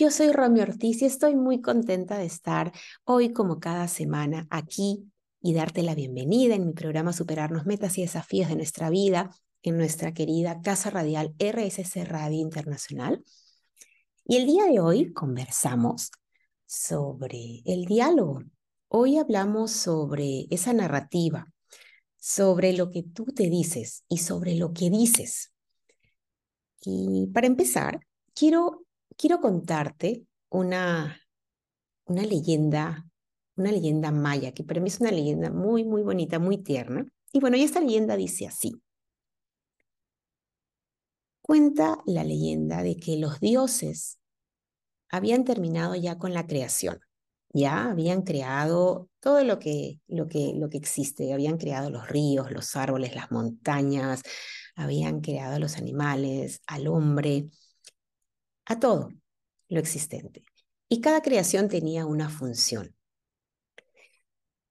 Yo soy Romy Ortiz y estoy muy contenta de estar hoy como cada semana aquí y darte la bienvenida en mi programa Superarnos Metas y Desafíos de nuestra vida en nuestra querida Casa Radial RSC Radio Internacional. Y el día de hoy conversamos sobre el diálogo. Hoy hablamos sobre esa narrativa, sobre lo que tú te dices y sobre lo que dices. Y para empezar, quiero quiero contarte una, una leyenda, una leyenda maya, que para mí es una leyenda muy, muy bonita, muy tierna. Y bueno, esta leyenda dice así. Cuenta la leyenda de que los dioses habían terminado ya con la creación. Ya habían creado todo lo que, lo que, lo que existe. Habían creado los ríos, los árboles, las montañas, habían creado los animales, al hombre, a todo lo existente. Y cada creación tenía una función.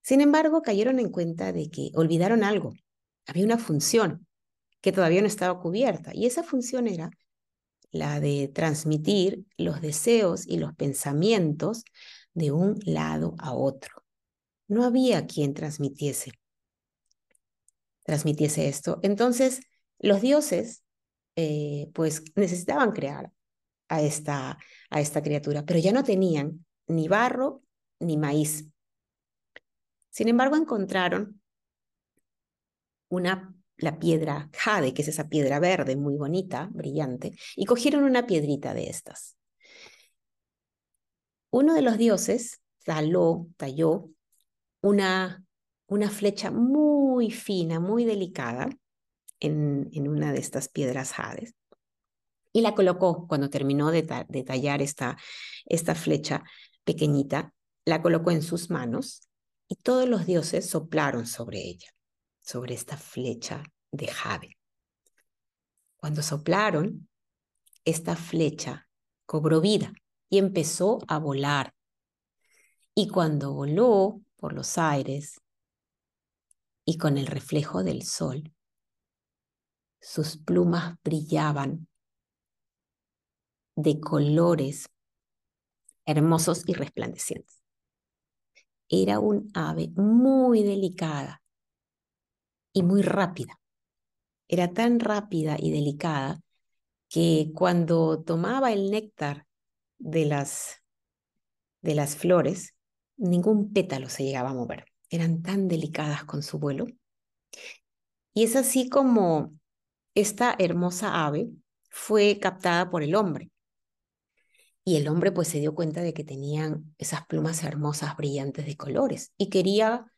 Sin embargo, cayeron en cuenta de que olvidaron algo. Había una función que todavía no estaba cubierta y esa función era la de transmitir los deseos y los pensamientos de un lado a otro. No había quien transmitiese transmitiese esto. Entonces, los dioses, eh, pues necesitaban crear a esta, a esta criatura, pero ya no tenían ni barro ni maíz. Sin embargo, encontraron una, la piedra jade, que es esa piedra verde muy bonita, brillante, y cogieron una piedrita de estas. Uno de los dioses taló, talló una, una flecha muy fina, muy delicada en, en una de estas piedras jades y la colocó cuando terminó de, tallar esta, esta flecha pequeñita, la colocó en sus manos y todos los dioses soplaron sobre ella, sobre esta flecha de jade. Cuando soplaron, esta flecha cobró vida y empezó a volar. Y cuando voló por los aires y con el reflejo del sol, sus plumas brillaban de colores hermosos y resplandecientes. Era un ave muy delicada y muy rápida. Era tan rápida y delicada que cuando tomaba el néctar de las, de las flores, ningún pétalo se llegaba a mover. Eran tan delicadas con su vuelo. Y es así como esta hermosa ave fue captada por el hombre. Y el hombre pues se dio cuenta de que tenían esas plumas hermosas, brillantes de colores y quería,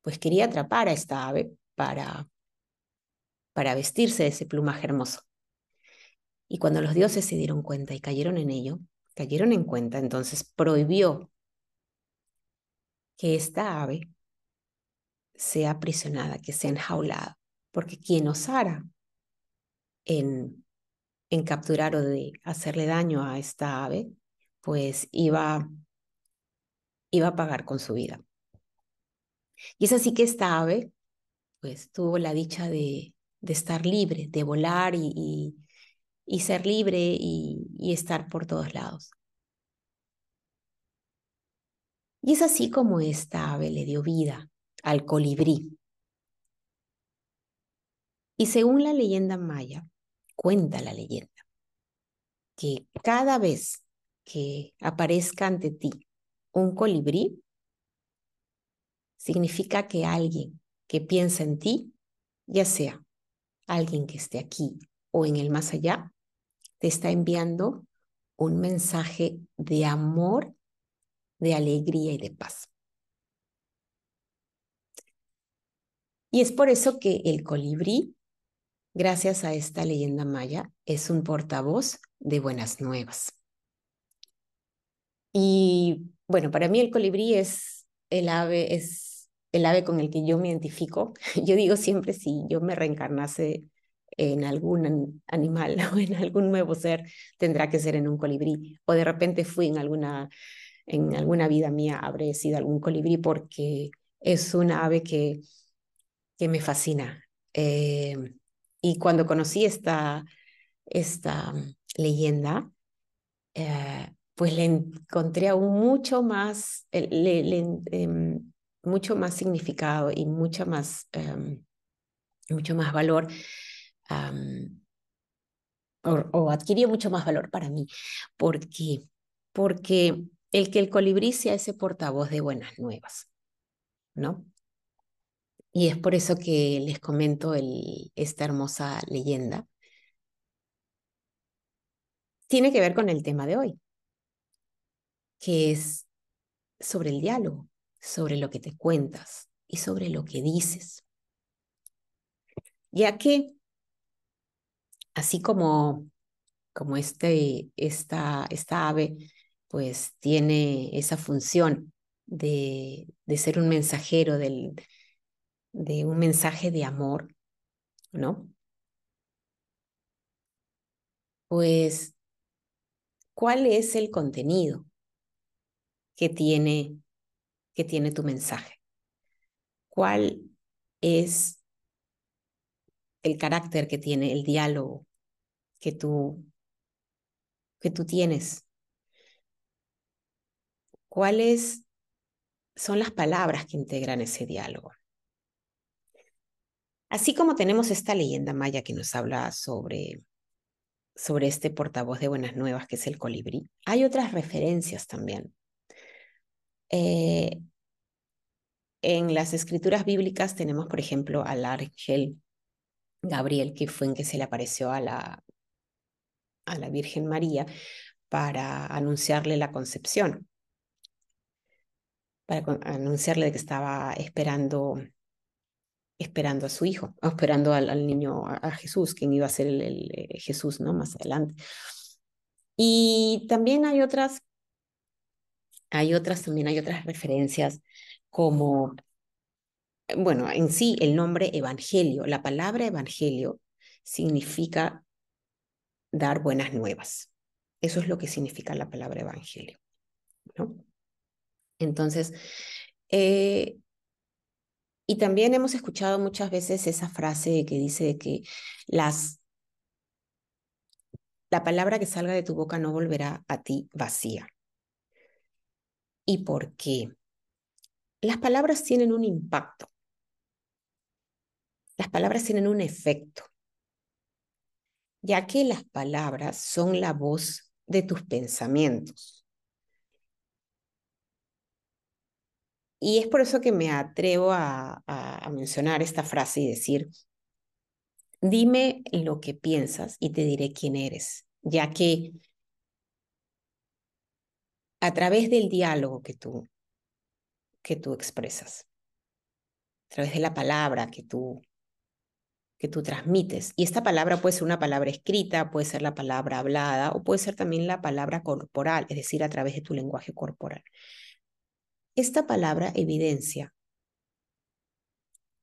pues quería atrapar a esta ave para, para vestirse de ese plumaje hermoso. Y cuando los dioses se dieron cuenta y cayeron en ello, cayeron en cuenta, entonces prohibió que esta ave sea aprisionada, que sea enjaulada, porque quien osara en en capturar o de hacerle daño a esta ave, pues iba, iba a pagar con su vida. Y es así que esta ave, pues tuvo la dicha de, de estar libre, de volar y, y, ser libre y, y estar por todos lados. Y es así como esta ave le dio vida al colibrí. Y según la leyenda maya, cuenta la leyenda que cada vez que aparezca ante ti un colibrí, significa que alguien que piensa en ti, ya sea alguien que esté aquí o en el más allá, te está enviando un mensaje de amor, de alegría y de paz. Y es por eso que el colibrí gracias a esta leyenda maya, es un portavoz de buenas nuevas. Y bueno, para mí el colibrí es el ave, es el ave con el que yo me identifico. Yo digo siempre si yo me reencarnase en algún animal o en algún nuevo ser, tendrá que ser en un colibrí. O de repente fui en alguna, en alguna vida mía, habré sido algún colibrí porque es una ave que, que me fascina. Eh, y cuando conocí esta, esta mm, leyenda, eh, pues le encontré aún mucho más, le, em, mucho más significado y mucho más, em, mucho más valor, o, o, adquirió mucho más valor para mí. ¿Por qué? Porque el que el colibrí sea ese portavoz de buenas nuevas, ¿no? Y es por eso que les comento esta hermosa leyenda. Tiene que ver con el tema de hoy, que es sobre el diálogo, sobre lo que te cuentas y sobre lo que dices. Ya que, así como, como este, esta, esta ave, pues tiene esa función de, de ser un mensajero del, de un mensaje de amor, ¿no? Pues, ¿cuál es el contenido que tiene, que tiene tu mensaje? ¿Cuál es el carácter que tiene el diálogo que tú, que tú tienes? ¿Cuáles son las palabras que integran ese diálogo? Así como tenemos esta leyenda maya que nos habla sobre, sobre este portavoz de buenas nuevas que es el colibrí, hay otras referencias también. Eh, en las escrituras bíblicas tenemos, por ejemplo, al ángel Gabriel, que fue en que se le apareció a la, a la Virgen María para anunciarle la concepción, para anunciarle que estaba esperando esperando a su hijo, esperando al, niño, a, Jesús, quien iba a ser el, eh, Jesús, ¿no? Más adelante. Y también hay otras, hay otras, también hay otras referencias como, bueno, en sí el nombre evangelio, la palabra evangelio significa dar buenas nuevas. Eso es lo que significa la palabra evangelio, ¿no? Entonces, eh, y también hemos escuchado muchas veces esa frase que dice que las, la palabra que salga de tu boca no volverá a ti vacía. ¿Y por qué? Las palabras tienen un impacto. Las palabras tienen un efecto, ya que las palabras son la voz de tus pensamientos. Y es por eso que me atrevo a, mencionar esta frase y decir, dime lo que piensas y te diré quién eres, ya que a través del diálogo que tú, que tú expresas, a través de la palabra que tú, que tú transmites, y esta palabra puede ser una palabra escrita, puede ser la palabra hablada o puede ser también la palabra corporal, es decir, a través de tu lenguaje corporal. Esta palabra evidencia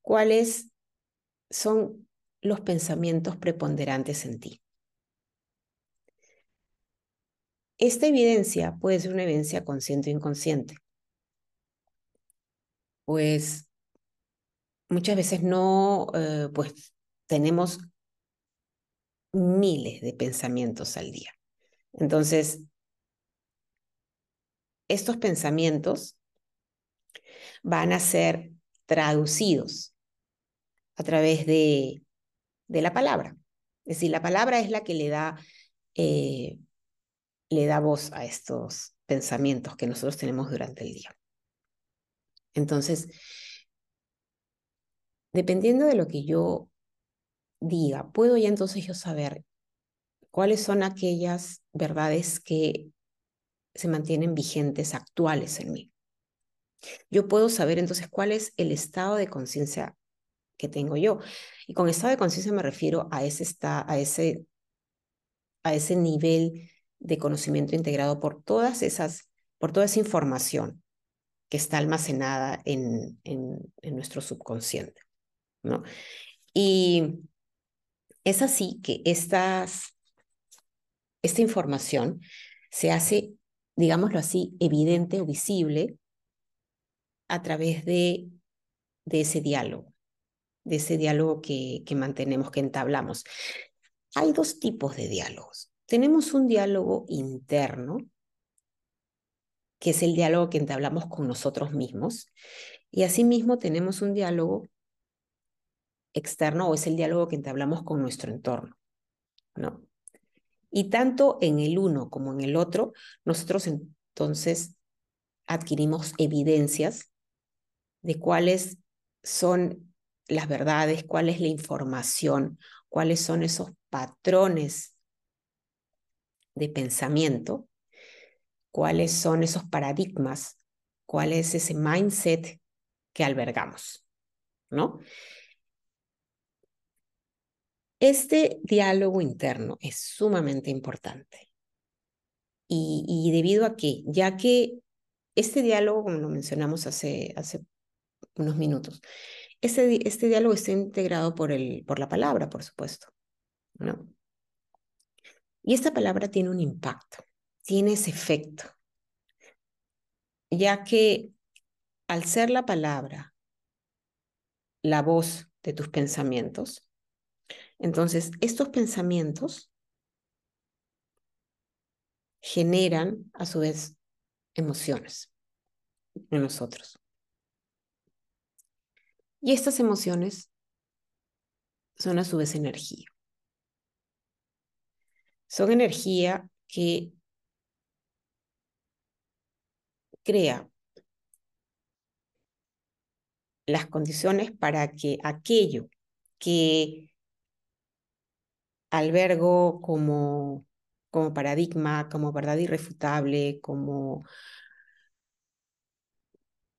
cuáles son los pensamientos preponderantes en ti. Esta evidencia puede ser una evidencia consciente o inconsciente. Pues muchas veces no, eh, pues tenemos miles de pensamientos al día. Entonces, estos pensamientos van a ser traducidos a través de, de la palabra. Es decir, la palabra es la que le da, eh, le da voz a estos pensamientos que nosotros tenemos durante el día. Entonces, dependiendo de lo que yo diga, puedo ya entonces yo saber cuáles son aquellas verdades que se mantienen vigentes, actuales en mí. Yo puedo saber entonces cuál es el estado de conciencia que tengo yo. Y con estado de conciencia me refiero a ese, a, ese, a ese nivel de conocimiento integrado por todas esas, por toda esa información que está almacenada en, en, en nuestro subconsciente. ¿no? Y es así que estas, esta información se hace, digámoslo así, evidente o visible a través de, de ese diálogo, de ese diálogo que, que mantenemos, que entablamos. Hay dos tipos de diálogos. Tenemos un diálogo interno que es el diálogo que entablamos con nosotros mismos. Y asimismo tenemos un diálogo externo o es el diálogo que entablamos con nuestro entorno, ¿no? Y tanto en el uno como en el otro, nosotros entonces adquirimos evidencias de cuáles son las verdades, cuál es la información, cuáles son esos patrones de pensamiento, cuáles son esos paradigmas, cuál es ese mindset que albergamos, ¿no? Este diálogo interno es sumamente importante. Y, debido a que, ya que este diálogo, como lo mencionamos hace, hace unos minutos, este, diálogo está integrado por, el, por la palabra, por supuesto. ¿no? Y esta palabra tiene un impacto, tiene ese efecto, ya que al ser la palabra la voz de tus pensamientos, entonces estos pensamientos generan a su vez emociones en nosotros. Y estas emociones son a su vez energía. Son energía que crea las condiciones para que aquello que albergo como, como paradigma, como verdad irrefutable, como,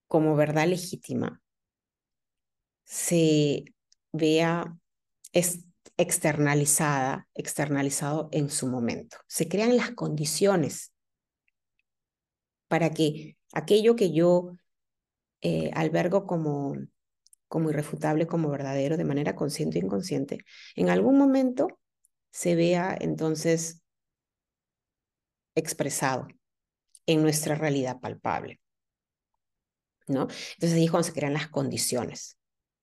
como verdad legítima, se vea externalizada, externalizado en su momento. Se crean las condiciones para que aquello que yo eh, albergo como, como irrefutable, como verdadero, de manera consciente o inconsciente, en algún momento se vea entonces expresado en nuestra realidad palpable. ¿no? Entonces ahí es cuando se crean las condiciones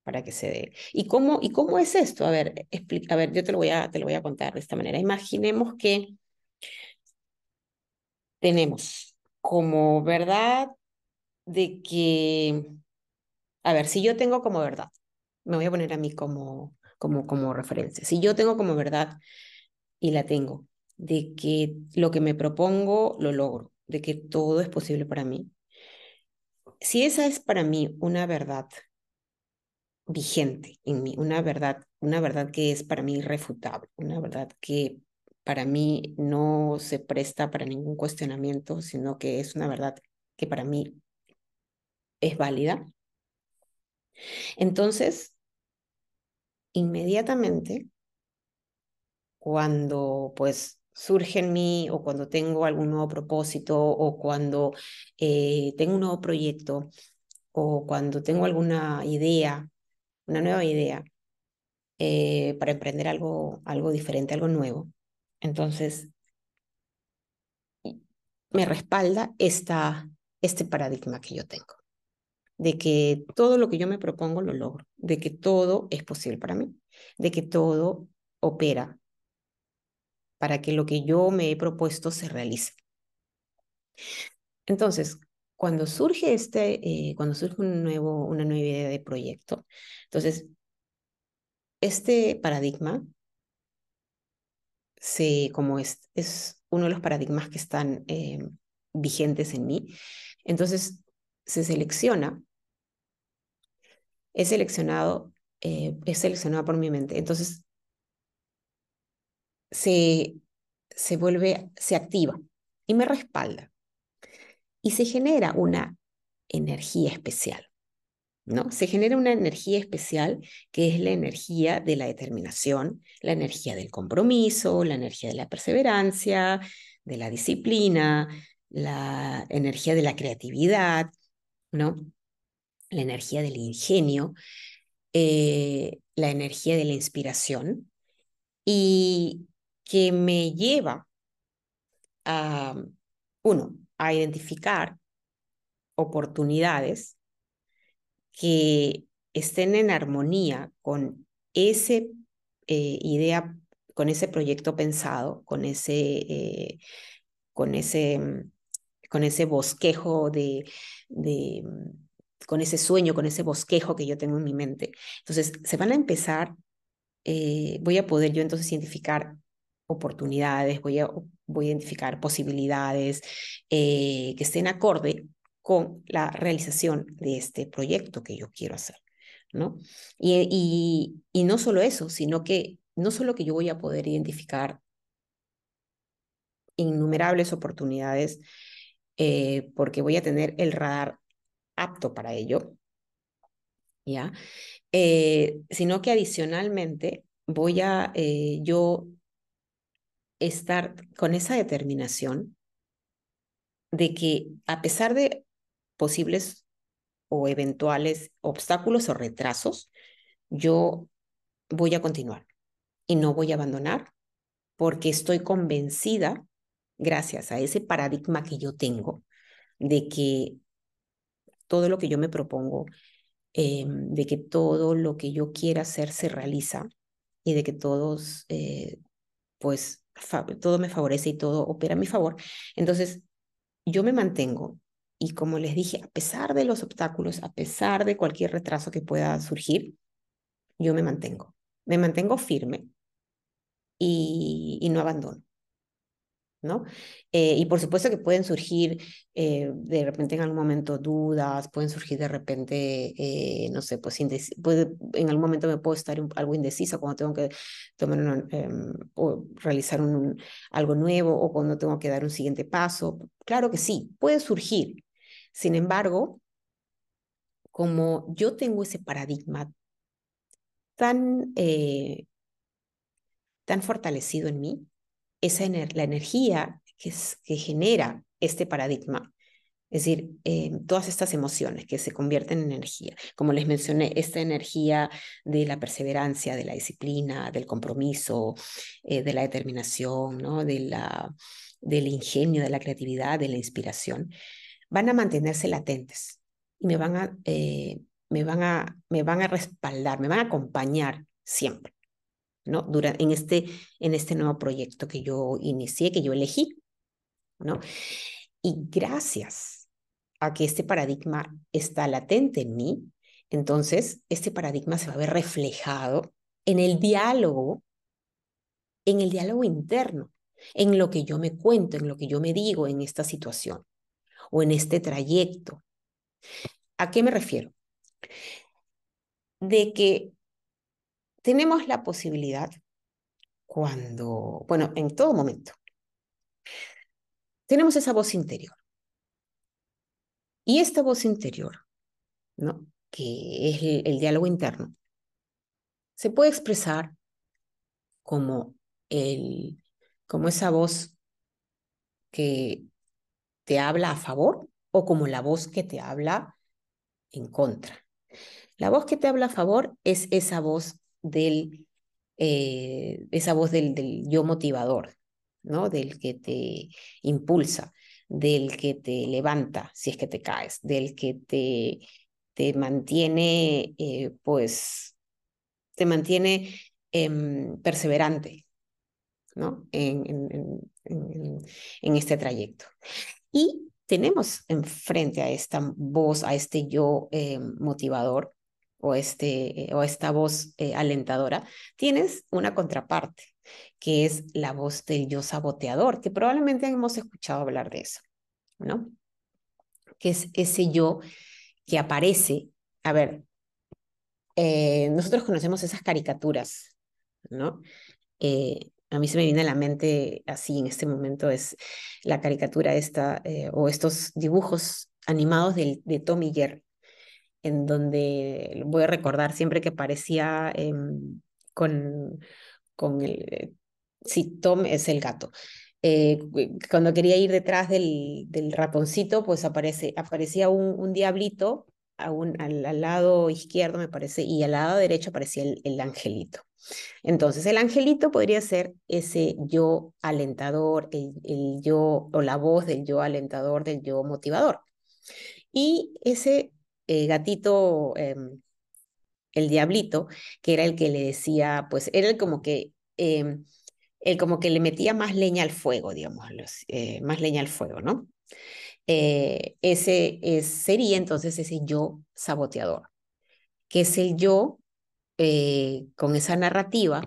para que se dé. ¿Y cómo, ¿Y cómo es esto? A ver, explica, a ver, yo te lo, voy a, te lo voy a contar de esta manera. Imaginemos que tenemos como verdad de que, a ver, si yo tengo como verdad, me voy a poner a mí como, como, como referencia, si yo tengo como verdad, y la tengo, de que lo que me propongo lo logro, de que todo es posible para mí, si esa es para mí una verdad vigente en mí, una verdad, una verdad que es para mí irrefutable, una verdad que para mí no se presta para ningún cuestionamiento, sino que es una verdad que para mí es válida. Entonces, inmediatamente, cuando pues surge en mí o cuando tengo algún nuevo propósito o cuando eh, tengo un nuevo proyecto o cuando tengo alguna idea una nueva idea eh, para emprender algo, algo diferente, algo nuevo. Entonces, me respalda esta, este paradigma que yo tengo, de que todo lo que yo me propongo lo logro, de que todo es posible para mí, de que todo opera para que lo que yo me he propuesto se realice. Entonces, cuando surge este, eh, cuando surge un nuevo, una nueva idea de proyecto, entonces, este paradigma, se, como es, es uno de los paradigmas que están eh, vigentes en mí, entonces se selecciona, es seleccionado, eh, es seleccionado por mi mente, entonces se, se vuelve, se activa y me respalda y se genera una energía especial. ¿no? Se genera una energía especial que es la energía de la determinación, la energía del compromiso, la energía de la perseverancia, de la disciplina, la energía de la creatividad, ¿no? La energía del ingenio, eh, la energía de la inspiración y que me lleva a, uno, a identificar oportunidades que estén en armonía con ese eh, idea, con ese proyecto pensado, con ese, eh, con ese, con ese bosquejo de, de, con ese sueño, con ese bosquejo que yo tengo en mi mente. Entonces, se van a empezar, eh, voy a poder yo entonces identificar oportunidades, voy a, voy a identificar posibilidades eh, que estén acorde con la realización de este proyecto que yo quiero hacer, ¿no? Y, y, y no solo eso, sino que no solo que yo voy a poder identificar innumerables oportunidades eh, porque voy a tener el radar apto para ello, ¿ya? Eh, sino que adicionalmente voy a yo estar con esa determinación de que a pesar de posibles o eventuales obstáculos o retrasos, yo voy a continuar y no voy a abandonar porque estoy convencida, gracias a ese paradigma que yo tengo, de que todo lo que yo me propongo, eh, de que todo lo que yo quiera hacer se realiza y de que todos, eh, pues, todo me favorece y todo opera a mi favor. Entonces, yo me mantengo y como les dije, a pesar de los obstáculos, a pesar de cualquier retraso que pueda surgir, yo me mantengo. Me mantengo firme y, y no abandono. Eh, y por supuesto que pueden surgir eh, de repente en algún momento dudas, pueden surgir de repente, eh, no sé, pues en algún momento me puedo estar algo indecisa cuando tengo que tomar em, o realizar un, algo nuevo o cuando tengo que dar un siguiente paso. Claro que sí, puede surgir. Sin embargo, como yo tengo ese paradigma tan, tan fortalecido en mí, esa la energía que, genera este paradigma, es decir, eh, todas estas emociones que se convierten en energía, como les mencioné, esta energía de la perseverancia, de la disciplina, del compromiso, eh, de la determinación, ¿no? de la, del ingenio, de la creatividad, de la inspiración, van a mantenerse latentes y me van a, eh, me van a, me van a respaldar, me van a acompañar siempre. ¿No? En, este, en este nuevo proyecto que yo inicié, que yo elegí, ¿no? Y gracias a que este paradigma está latente en mí, entonces este paradigma se va a ver reflejado en el diálogo, en el diálogo interno, en lo que yo me cuento, en lo que yo me digo en esta situación o en este trayecto. ¿A qué me refiero? De que tenemos la posibilidad cuando, bueno, en todo momento, tenemos esa voz interior. Y esta voz interior, ¿no? que es el, diálogo interno, se puede expresar como, el, como esa voz que te habla a favor o como la voz que te habla en contra. La voz que te habla a favor es esa voz del, eh, esa voz del, del yo motivador, ¿no? Del que te impulsa, del que te levanta si es que te caes, del que te, te mantiene, eh, pues, te mantiene em, perseverante, ¿no? En, en, en, en, este trayecto. Y tenemos enfrente a esta voz, a este yo em, motivador, o, este, o esta voz eh, alentadora, tienes una contraparte, que es la voz del yo saboteador, que probablemente hemos escuchado hablar de eso, ¿no? Que es ese yo que aparece, a ver, eh, nosotros conocemos esas caricaturas, ¿no? Eh, a mí se me viene a la mente así en este momento es la caricatura esta o estos dibujos animados de, de Tom en donde voy a recordar siempre que aparecía em, con, con el... Eh, sí, Tom es el gato. Eh, cuando quería ir detrás del, del ratoncito, pues aparece, aparecía un, diablito a un, al, al, lado izquierdo, me parece, y al lado derecho aparecía el, el angelito. Entonces, el angelito podría ser ese yo alentador, el, el yo o la voz del yo alentador, del yo motivador. Y ese eh, gatito, em, el diablito, que era el que le decía, pues era el como que, eh, el como que le metía más leña al fuego, digamos, eh, más leña al fuego, ¿no? eh, ese es, sería entonces ese yo saboteador, que es el yo con esa narrativa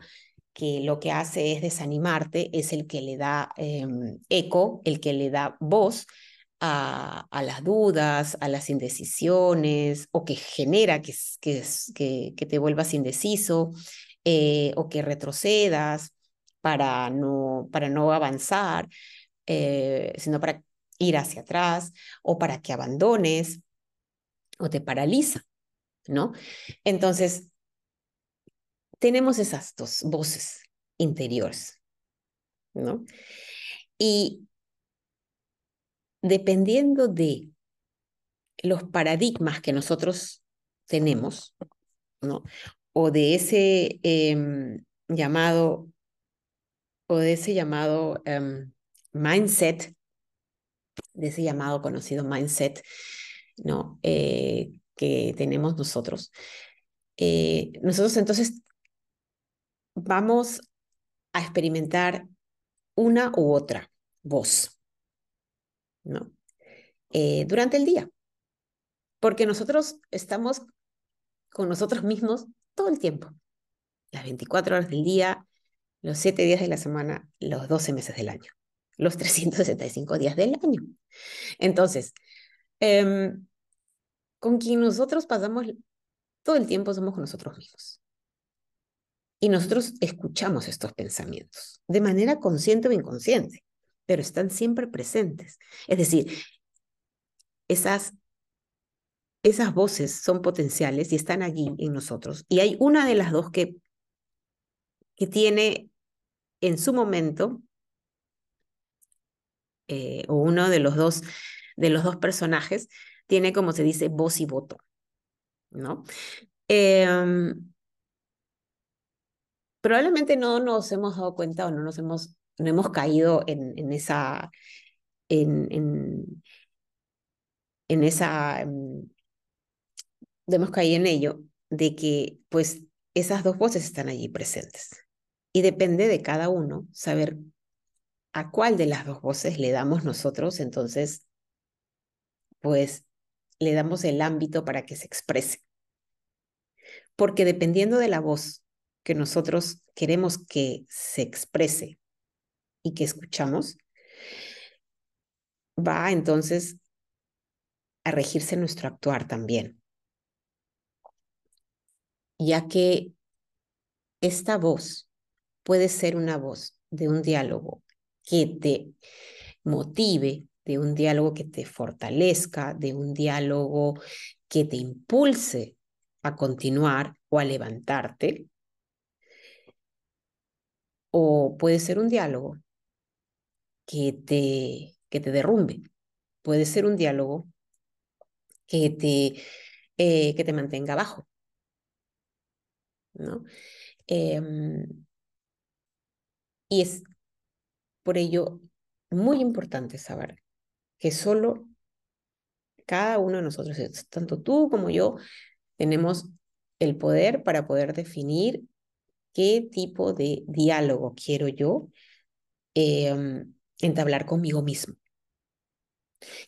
que lo que hace es desanimarte, es el que le da em, eco, el que le da voz a, las dudas, a las indecisiones, o que genera que, que te vuelvas indeciso, eh, o que retrocedas para no, para no avanzar, eh, sino para ir hacia atrás, o para que abandones, o te paraliza, ¿no? Entonces, tenemos esas dos voces interiores, ¿no? Y dependiendo de los paradigmas que nosotros tenemos, ¿no? O de ese eh, llamado, o de ese llamado eh, mindset, de ese llamado conocido mindset, ¿no? Eh, que tenemos nosotros. Eh, nosotros entonces vamos a experimentar una u otra voz, ¿no? Eh, durante el día. Porque nosotros estamos con nosotros mismos todo el tiempo. Las 24 horas del día, los 7 días de la semana, los 12 meses del año, los 365 días del año. Entonces, eh, con quien nosotros pasamos todo el tiempo somos con nosotros mismos. Y nosotros escuchamos estos pensamientos de manera consciente o inconsciente, pero están siempre presentes. Es decir, esas, esas voces son potenciales y están allí en nosotros. Y hay una de las dos que, que tiene en su momento, eh, o uno de los dos de los dos personajes tiene, como se dice, voz y voto, ¿no? Eh, probablemente no nos hemos dado cuenta o no nos hemos, no hemos caído en, esa, en, en, esa, um, hemos caído en ello, de que pues esas dos voces están allí presentes. Y depende de cada uno saber a cuál de las dos voces le damos nosotros, entonces, pues le damos el ámbito para que se exprese. Porque dependiendo de la voz que nosotros queremos que se exprese y que escuchamos, va entonces a regirse nuestro actuar también. Ya que esta voz puede ser una voz de un diálogo que te motive, de un diálogo que te fortalezca, de un diálogo que te impulse a continuar o a levantarte, o puede ser un diálogo que te, que te derrumbe. Puede ser un diálogo que te, eh, que te mantenga abajo. ¿no? Eh, y es por ello muy importante saber que solo cada uno de nosotros, tanto tú como yo, tenemos el poder para poder definir qué tipo de diálogo quiero yo eh, entablar conmigo mismo.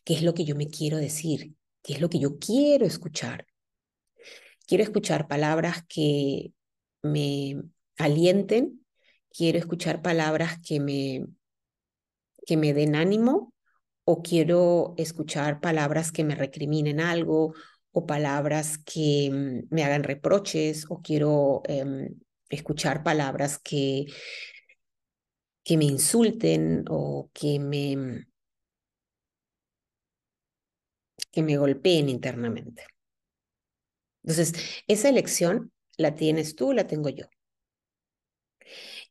¿Qué es lo que yo me quiero decir? ¿Qué es lo que yo quiero escuchar? Quiero escuchar palabras que me alienten, quiero escuchar palabras que me, que me den ánimo o quiero escuchar palabras que me recriminen algo o palabras que mm, me hagan reproches o quiero eh, escuchar palabras que, que me insulten o que me, que me golpeen internamente. Entonces, esa elección la tienes tú, la tengo yo.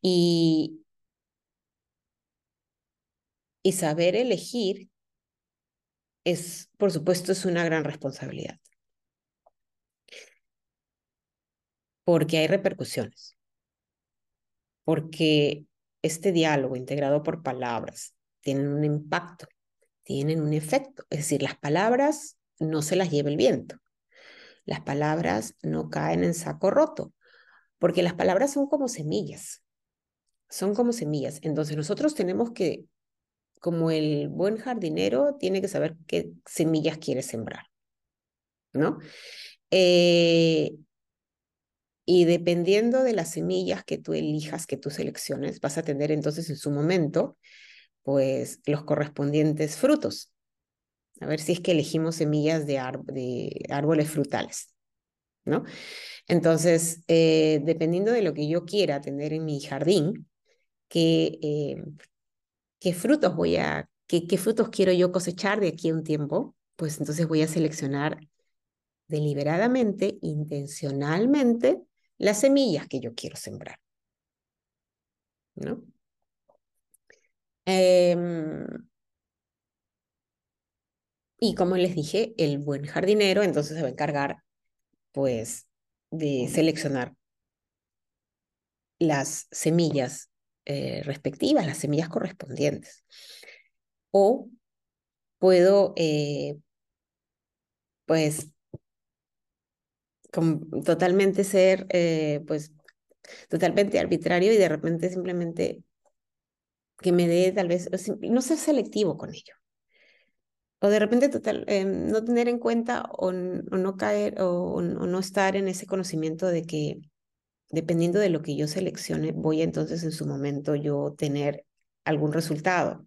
Y, y saber elegir es, por supuesto, es una gran responsabilidad. porque hay repercusiones, porque este diálogo integrado por palabras tienen un impacto, tienen un efecto, es decir, las palabras no se las lleva el viento, las palabras no caen en saco roto, porque las palabras son como semillas, son como semillas, entonces nosotros tenemos que como el buen jardinero, tiene que saber qué semillas quiere sembrar, ¿no? Eh, y dependiendo de las semillas que tú elijas, que tú selecciones, vas a tener entonces en su momento, pues los correspondientes frutos. A ver si es que elegimos semillas de, árboles frutales, ¿no? Entonces, eh, dependiendo de lo que yo quiera tener en mi jardín, qué, eh, qué frutos voy a, qué, qué frutos quiero yo cosechar de aquí a un tiempo, pues entonces voy a seleccionar deliberadamente, intencionalmente, las semillas que yo quiero sembrar. ¿No? Em, y como les dije, el buen jardinero entonces se va a encargar, pues, de seleccionar las semillas eh, respectivas, las semillas correspondientes. O puedo, eh, pues, totalmente ser, eh, pues, totalmente arbitrario y de repente simplemente que me dé tal vez, no ser selectivo con ello. O de repente total, em, no tener en cuenta o, no caer o, no estar en ese conocimiento de que dependiendo de lo que yo seleccione, voy entonces en su momento yo tener algún resultado.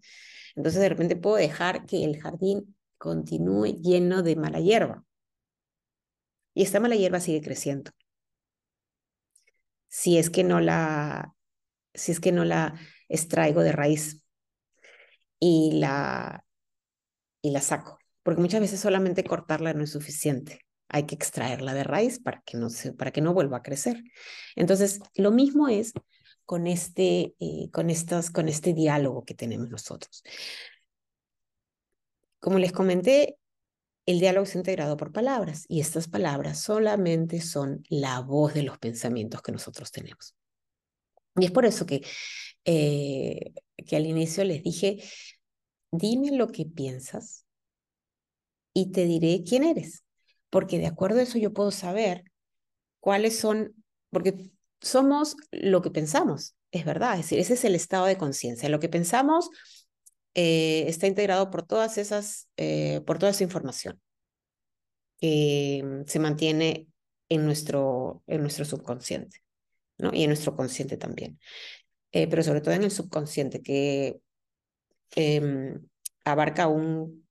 Entonces de repente puedo dejar que el jardín continúe lleno de mala hierba. Y esta mala hierba sigue creciendo. Si es que no la, si es que no la extraigo de raíz y la, y la saco. Porque muchas veces solamente cortarla no es suficiente. Hay que extraerla de raíz para que no, para que no vuelva a crecer. Entonces, lo mismo es con este, eh, con, estos, con este diálogo que tenemos nosotros. Como les comenté, el diálogo es integrado por palabras y estas palabras solamente son la voz de los pensamientos que nosotros tenemos. Y es por eso que, eh, que al inicio les dije, dime lo que piensas y te diré quién eres, porque de acuerdo a eso yo puedo saber cuáles son, porque somos lo que pensamos, es verdad, es decir, ese es el estado de conciencia, lo que pensamos eh, está integrado por todas esas, eh, por toda esa información que mm, se mantiene en nuestro, en nuestro subconsciente, ¿no? Y en nuestro consciente también. Eh, pero sobre todo en el subconsciente, que em, abarca un,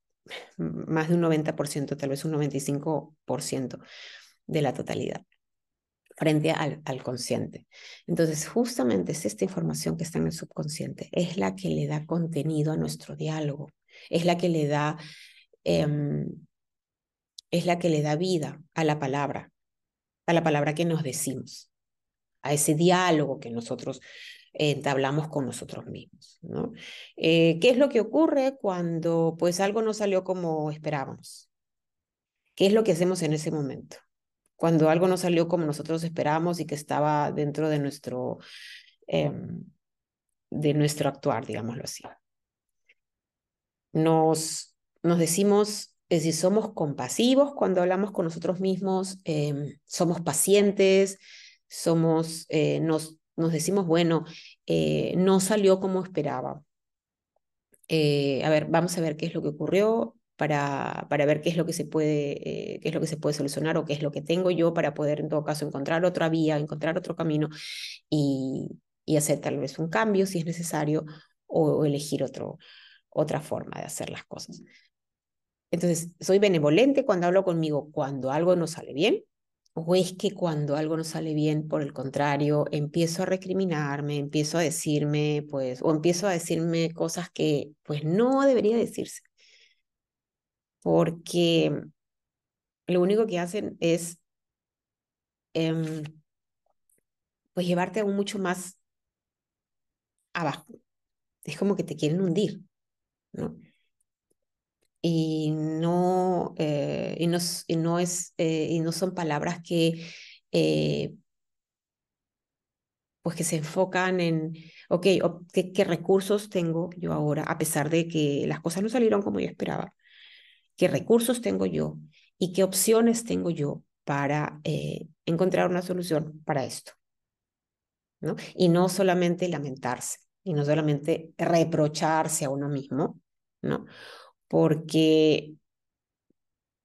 más de un 90%, tal vez un 95% de la totalidad frente al, al consciente. Entonces, justamente es esta información que está en el subconsciente, es la que le da contenido a nuestro diálogo, es la que le da, em, es la que le da vida a la palabra, a la palabra que nos decimos, a ese diálogo que nosotros entablamos con nosotros mismos. ¿no? Eh, ¿Qué es lo que ocurre cuando pues algo no salió como esperábamos? ¿Qué es lo que hacemos en ese momento? Cuando algo no salió como nosotros esperábamos y que estaba dentro de nuestro, em, de nuestro actuar, digámoslo así. Nos, nos decimos, es decir, somos compasivos cuando hablamos con nosotros mismos, em, somos pacientes, somos, eh, nos, nos decimos, bueno, eh, no salió como esperaba. Eh, a ver, vamos a ver qué es lo que ocurrió, para, para ver qué es lo que se puede, eh, qué es lo que se puede solucionar o qué es lo que tengo yo para poder en todo caso encontrar otra vía, encontrar otro camino y, y hacer tal vez un cambio si es necesario o, elegir otro, otra forma de hacer las cosas. Entonces, soy benevolente cuando hablo conmigo cuando algo no sale bien, o es que cuando algo no sale bien, por el contrario, empiezo a recriminarme, empiezo a decirme, pues, o empiezo a decirme cosas que, pues, no debería decirse porque lo único que hacen es em, pues llevarte aún mucho más abajo. Es como que te quieren hundir, ¿no? Y no, eh, y no, y no, es, eh, y no son palabras que, eh, pues que se enfocan en, ok, ¿qué, ¿qué recursos tengo yo ahora, a pesar de que las cosas no salieron como yo esperaba? Qué recursos tengo yo y qué opciones tengo yo para eh, encontrar una solución para esto. ¿no? Y no solamente lamentarse, y no solamente reprocharse a uno mismo, ¿no? Porque,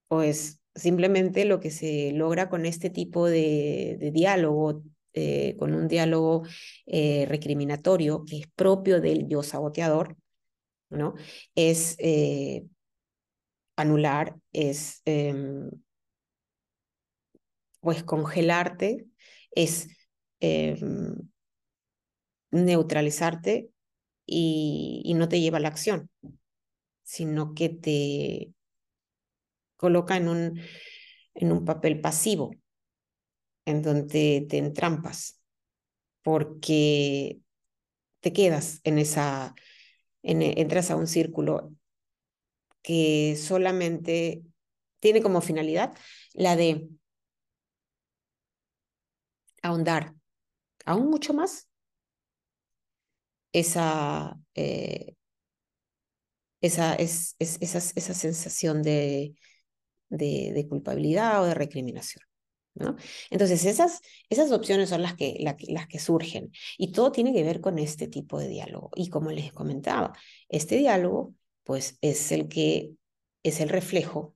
pues, simplemente lo que se logra con este tipo de, diálogo, eh, con un diálogo eh, recriminatorio que es propio del yo saboteador, ¿no? Es anular, es em, pues congelarte, es em, neutralizarte y, y, no te lleva a la acción, sino que te coloca en un, en un papel pasivo, en donde te entrampas, porque te quedas en esa, en, entras a un círculo que solamente tiene como finalidad la de ahondar aún mucho más esa, eh, esa, es, es, esa, esa sensación de, de, de, culpabilidad o de recriminación. ¿no? Entonces, esas, esas opciones son las que, la, las que surgen y todo tiene que ver con este tipo de diálogo. Y como les comentaba, este diálogo pues es el que es el reflejo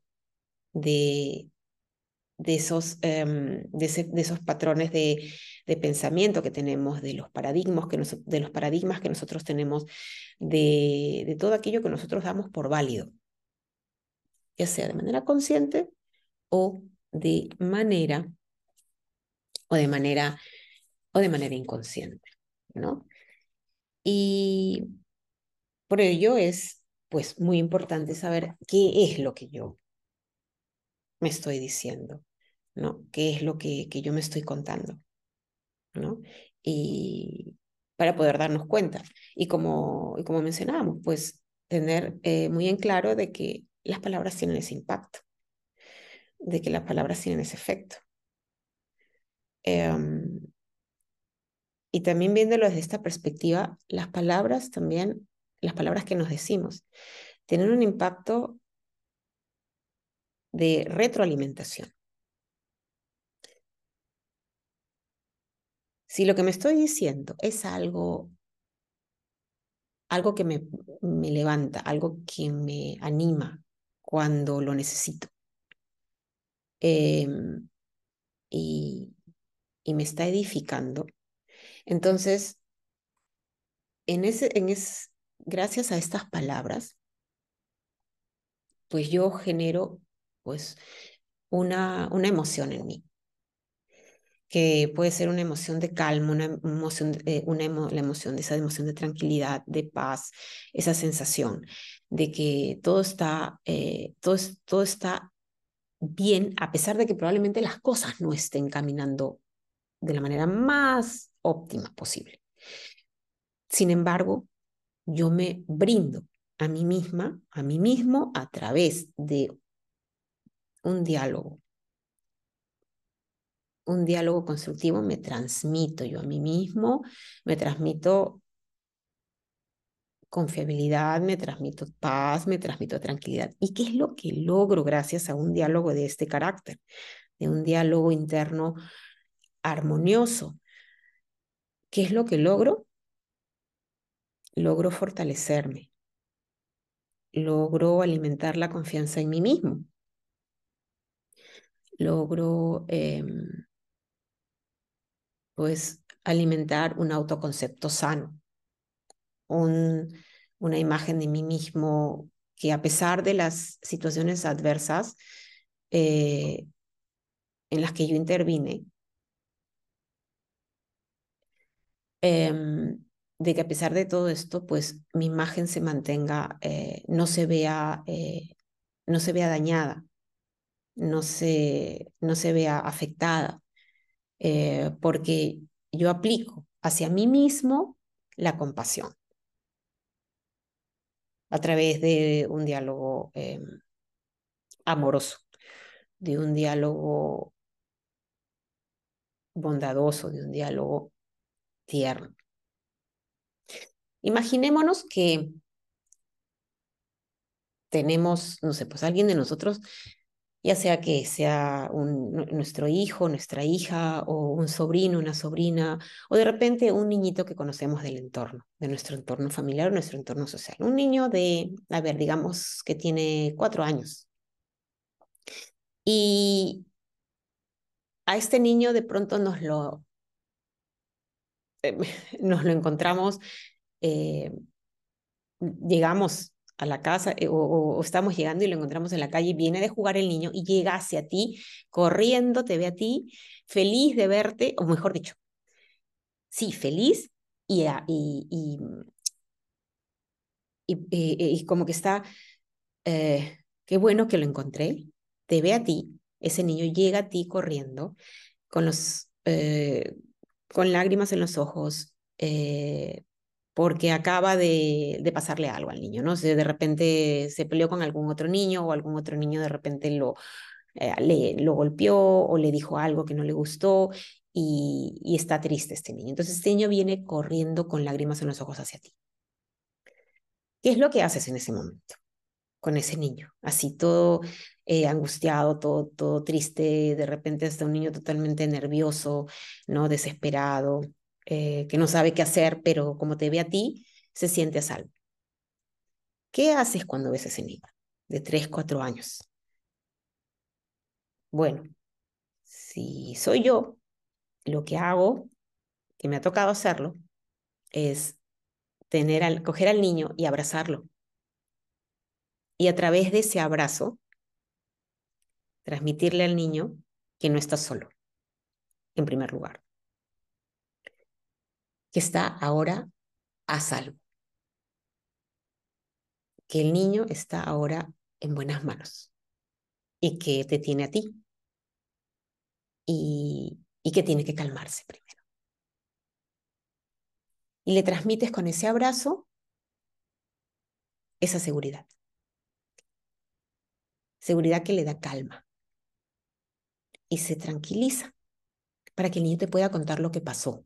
de, de, esos, um, de, ese, de, esos patrones de, de, pensamiento que tenemos, de los paradigmas que, de los paradigmas que nosotros tenemos, de, de todo aquello que nosotros damos por válido, ya sea de manera consciente o de manera o de manera o de manera inconsciente, ¿no? Y por ello es pues muy importante saber qué es lo que yo me estoy diciendo, ¿no? ¿Qué es lo que, que yo me estoy contando, ¿no? Y para poder darnos cuenta. Y como, y como mencionábamos, pues tener eh, muy en claro de que las palabras tienen ese impacto, de que las palabras tienen ese efecto. Eh, y también viéndolo desde esta perspectiva, las palabras también, las palabras que nos decimos, tienen un impacto de retroalimentación. Si lo que me estoy diciendo es algo, algo que me, me levanta, algo que me anima cuando lo necesito, eh, y, y, me está edificando, entonces, en ese, en gracias a estas palabras, pues yo genero pues una, una emoción en mí, que puede ser una emoción de calma, una emoción, eh, una la emoción esa emoción de tranquilidad, de paz, esa sensación de que todo está, eh, todo, todo está bien, a pesar de que probablemente las cosas no estén caminando de la manera más óptima posible. Sin embargo, yo me brindo a mí misma, a mí mismo, a través de un diálogo. Un diálogo constructivo me transmito yo a mí mismo, me transmito confiabilidad, me transmito paz, me transmito tranquilidad. ¿Y qué es lo que logro gracias a un diálogo de este carácter? De un diálogo interno armonioso. ¿Qué es lo que logro? Logro fortalecerme. Logro alimentar la confianza en mí mismo logro eh, pues alimentar un autoconcepto sano, un, una imagen de mí mismo que a pesar de las situaciones adversas eh, en las que yo intervine, eh, de que a pesar de todo esto, pues mi imagen se mantenga, eh, no se vea, eh, no se vea dañada, no se, no se vea afectada, eh, porque yo aplico hacia mí mismo la compasión a través de un diálogo amoroso, de un diálogo bondadoso, de un diálogo tierno. Imaginémonos que tenemos, no sé, pues alguien de nosotros ya sea que sea un, nuestro hijo, nuestra hija, o un sobrino, una sobrina, o de repente un niñito que conocemos del entorno, de nuestro entorno familiar nuestro entorno social. Un niño de, a ver, digamos que tiene cuatro años. Y a este niño de pronto nos lo, eh, nos lo encontramos, eh, llegamos a la casa eh, o, estamos llegando y lo encontramos en la calle, viene de jugar el niño y llega hacia ti, corriendo, te ve a ti, feliz de verte, o mejor dicho, sí, feliz y, y, y, como que está, eh, qué bueno que lo encontré, te ve a ti, ese niño llega a ti corriendo con los... Eh, con lágrimas en los ojos, porque acaba de, pasarle algo al niño, ¿no? de repente se peleó con algún otro niño o algún otro niño de repente lo, eh, le, lo golpeó o le dijo algo que no le gustó y, y está triste este niño. Entonces este niño viene corriendo con lágrimas en los ojos hacia ti. ¿Qué es lo que haces en ese momento con ese niño? Así todo eh, angustiado, todo, todo triste, de repente hasta un niño totalmente nervioso, ¿no? Desesperado, eh, que no sabe qué hacer, pero como te ve a ti, se siente a salvo. ¿Qué haces cuando ves a ese niño de 3, 4 años? Bueno, si soy yo, lo que hago, que me ha tocado hacerlo, es tener al, coger al niño y abrazarlo. Y a través de ese abrazo, transmitirle al niño que no está solo, en primer lugar que está ahora a salvo, que el niño está ahora en buenas manos y que te tiene a ti y, y que tiene que calmarse primero. Y le transmites con ese abrazo esa seguridad. Seguridad que le da calma y se tranquiliza para que el niño te pueda contar lo que pasó,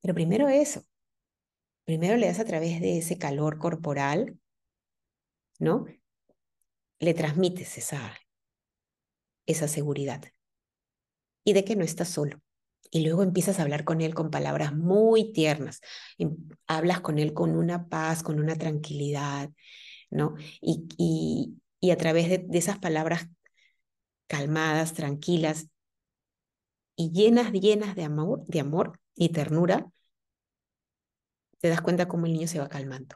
pero primero eso. Primero le das a través de ese calor corporal, ¿no? Le transmites esa, esa seguridad y de que no estás solo. Y luego empiezas a hablar con él con palabras muy tiernas. Hablas con él con una paz, con una tranquilidad, ¿no? Y, y, y a través de esas palabras calmadas, tranquilas y llenas, llenas de amor, de amor, y ternura, te das cuenta cómo el niño se va calmando.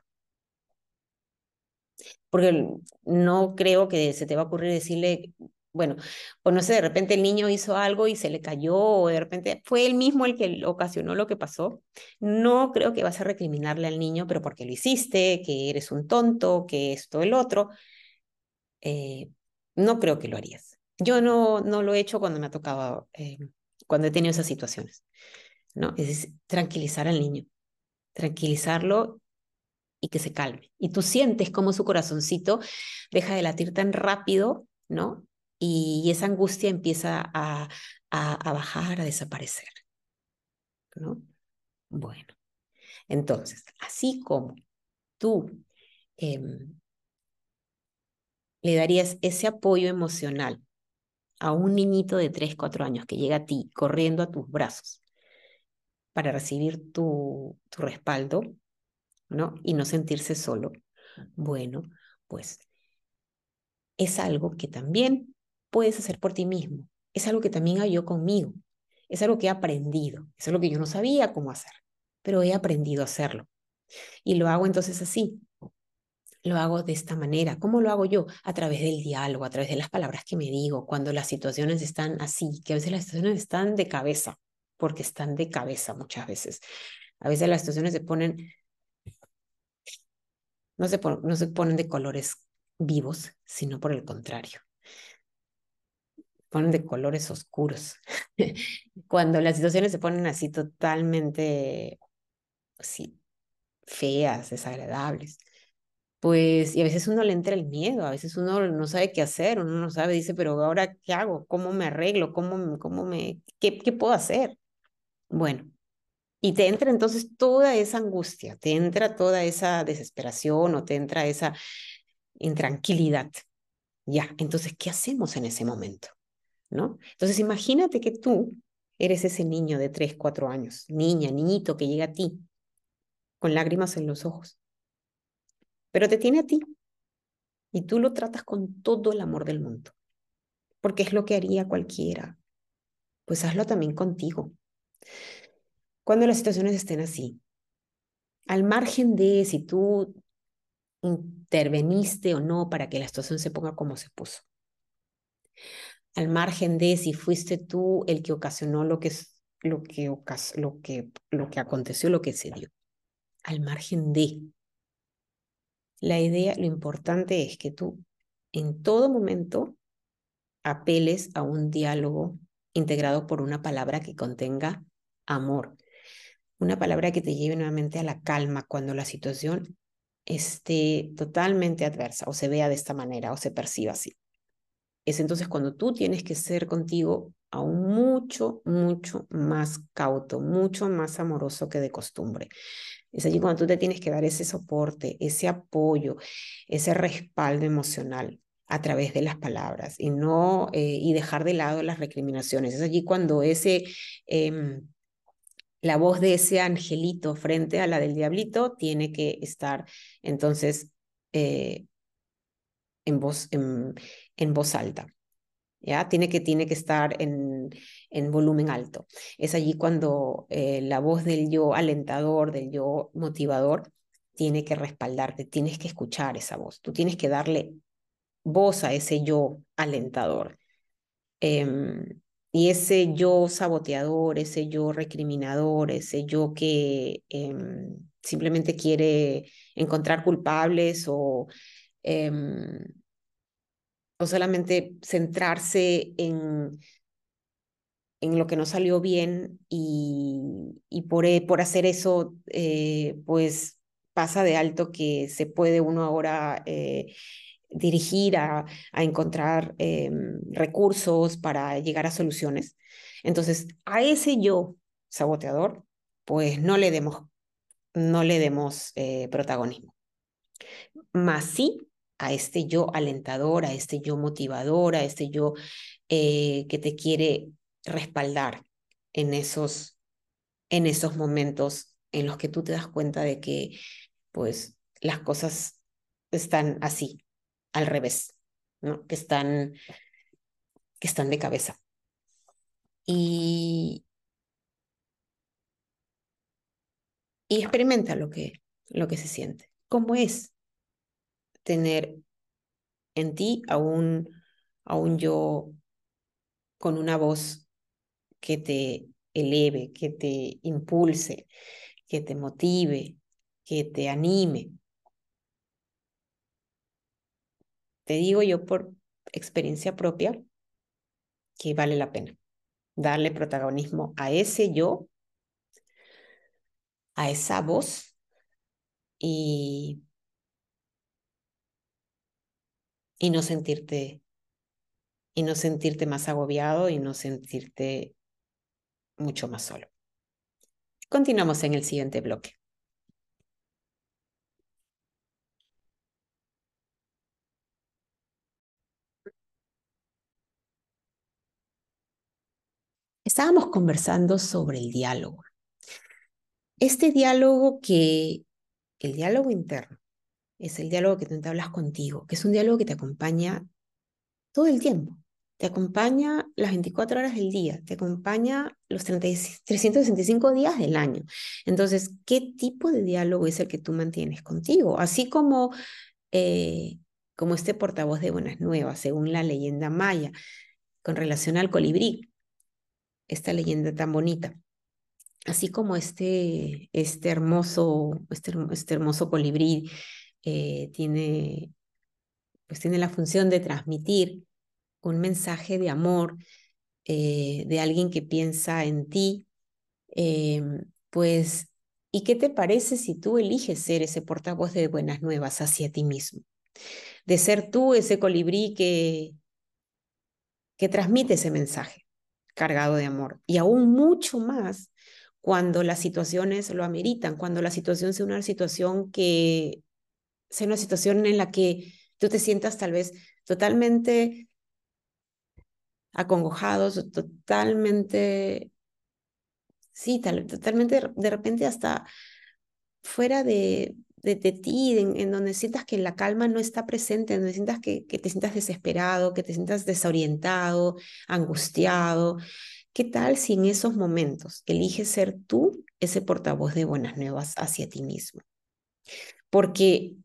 Porque no creo que se te va a ocurrir decirle, bueno, o no sé, de repente el niño hizo algo y se le cayó, o de repente fue él mismo el que ocasionó lo que pasó. No creo que vas a recriminarle al niño, pero porque lo hiciste, que eres un tonto, que esto, el otro. Eh, no creo que lo harías. Yo no, no lo he hecho cuando me ha tocado, eh, cuando he tenido esas situaciones. ¿No? Es tranquilizar al niño, tranquilizarlo y que se calme. Y tú sientes como su corazoncito deja de latir tan rápido, ¿no? Y, esa angustia empieza a, a, bajar, a desaparecer, ¿no? Bueno, entonces, así como tú em, le darías ese apoyo emocional a un niñito de 3, 4 años que llega a ti corriendo a tus brazos para recibir tu, tu respaldo, ¿no? Y no sentirse solo. Bueno, pues es algo que también puedes hacer por ti mismo. Es algo que también hago yo conmigo. Es algo que he aprendido. Es algo que yo no sabía cómo hacer, pero he aprendido a hacerlo. Y lo hago entonces así. Lo hago de esta manera. ¿Cómo lo hago yo? A través del diálogo, a través de las palabras que me digo, cuando las situaciones están así, que a veces las situaciones están de cabeza, porque están de cabeza muchas veces. A veces las situaciones se ponen, no se, no se ponen de colores vivos, sino por el contrario. Ponen de colores oscuros. Cuando las situaciones se ponen así totalmente así, feas, desagradables, pues, y a veces uno le entra el miedo, a veces uno no sabe qué hacer, uno no sabe, dice, pero ahora, ¿qué hago? ¿Cómo me arreglo? ¿Cómo, cómo me, qué, qué puedo hacer? Bueno, y te entra entonces toda esa angustia, te entra toda esa desesperación o te entra esa intranquilidad. Ya, entonces, ¿qué hacemos en ese momento? ¿No? Entonces, imagínate que tú eres ese niño de 3, 4 años, niña, niñito que llega a ti con lágrimas en los ojos, pero te tiene a ti y tú lo tratas con todo el amor del mundo, porque es lo que haría cualquiera. Pues hazlo también contigo. Cuando las situaciones estén así, al margen de si tú interveniste o no para que la situación se ponga como se puso, al margen de si fuiste tú el que ocasionó lo que, lo que, lo que, lo que aconteció, lo que se dio, al margen de la idea, lo importante es que tú en todo momento apeles a un diálogo integrado por una palabra que contenga amor, una palabra que te lleve nuevamente a la calma cuando la situación esté totalmente adversa o se vea de esta manera o se perciba así. Es entonces cuando tú tienes que ser contigo aún mucho, mucho más cauto, mucho más amoroso que de costumbre. Es allí cuando tú te tienes que dar ese soporte, ese apoyo, ese respaldo emocional a través de las palabras y no eh, y dejar de lado las recriminaciones. Es allí cuando ese em, la voz de ese angelito frente a la del diablito tiene que estar entonces eh, en voz en, voz alta. ¿ya? Tiene que, tiene que estar en, en volumen alto. Es allí cuando eh, la voz del yo alentador, del yo motivador, tiene que respaldarte, tienes que escuchar esa voz, tú tienes que darle voz a ese yo alentador. Em, y ese yo saboteador, ese yo recriminador, ese yo que em, simplemente quiere encontrar culpables o em, o solamente centrarse en, en lo que no salió bien y, y por, e, por hacer eso, eh, pues pasa de alto que se puede uno ahora eh, dirigir a, a encontrar em, recursos para llegar a soluciones. Entonces, a ese yo saboteador, pues no le demos, no le demos eh, protagonismo. Más sí a este yo alentador, a este yo motivador, a este yo eh, que te quiere respaldar en esos, en esos momentos en los que tú te das cuenta de que pues las cosas están así, al revés, ¿no? que, están, que están de cabeza. Y, y experimenta lo que, lo que se siente. ¿Cómo es tener en ti a a un yo con una voz que te eleve, que te impulse, que te motive, que te anime. Te digo yo por experiencia propia que vale la pena darle protagonismo a ese yo, a esa voz y y no sentirte y no sentirte más agobiado y no sentirte mucho más solo. Continuamos en el siguiente bloque. Estábamos conversando sobre el diálogo. Este diálogo que, el diálogo interno, es el diálogo que tú hablas contigo, que es un diálogo que te acompaña todo el tiempo. Te acompaña las 24 horas del día, te acompaña los 365 días del año. Entonces, ¿qué tipo de diálogo es el que tú mantienes contigo? Así como, eh, como este portavoz de Buenas Nuevas, según la leyenda maya, con relación al colibrí, esta leyenda tan bonita así como este, este hermoso, este, este hermoso colibrí eh, tiene, pues tiene la función de transmitir un mensaje de amor eh, de alguien que piensa en ti, em, pues, ¿y qué te parece si tú eliges ser ese portavoz de buenas nuevas hacia ti mismo? De ser tú ese colibrí que, que transmite ese mensaje cargado de amor y aún mucho más cuando las situaciones lo ameritan, cuando la situación sea una situación que sea una situación en la que tú te sientas tal vez totalmente acongojados, totalmente, sí, tal, totalmente de repente hasta fuera de, de, ti, en, donde sientas que la calma no está presente, en donde sientas que, que te sientas desesperado, que te sientas desorientado, angustiado. ¿Qué tal si en esos momentos eliges ser tú ese portavoz de buenas nuevas hacia ti mismo? Porque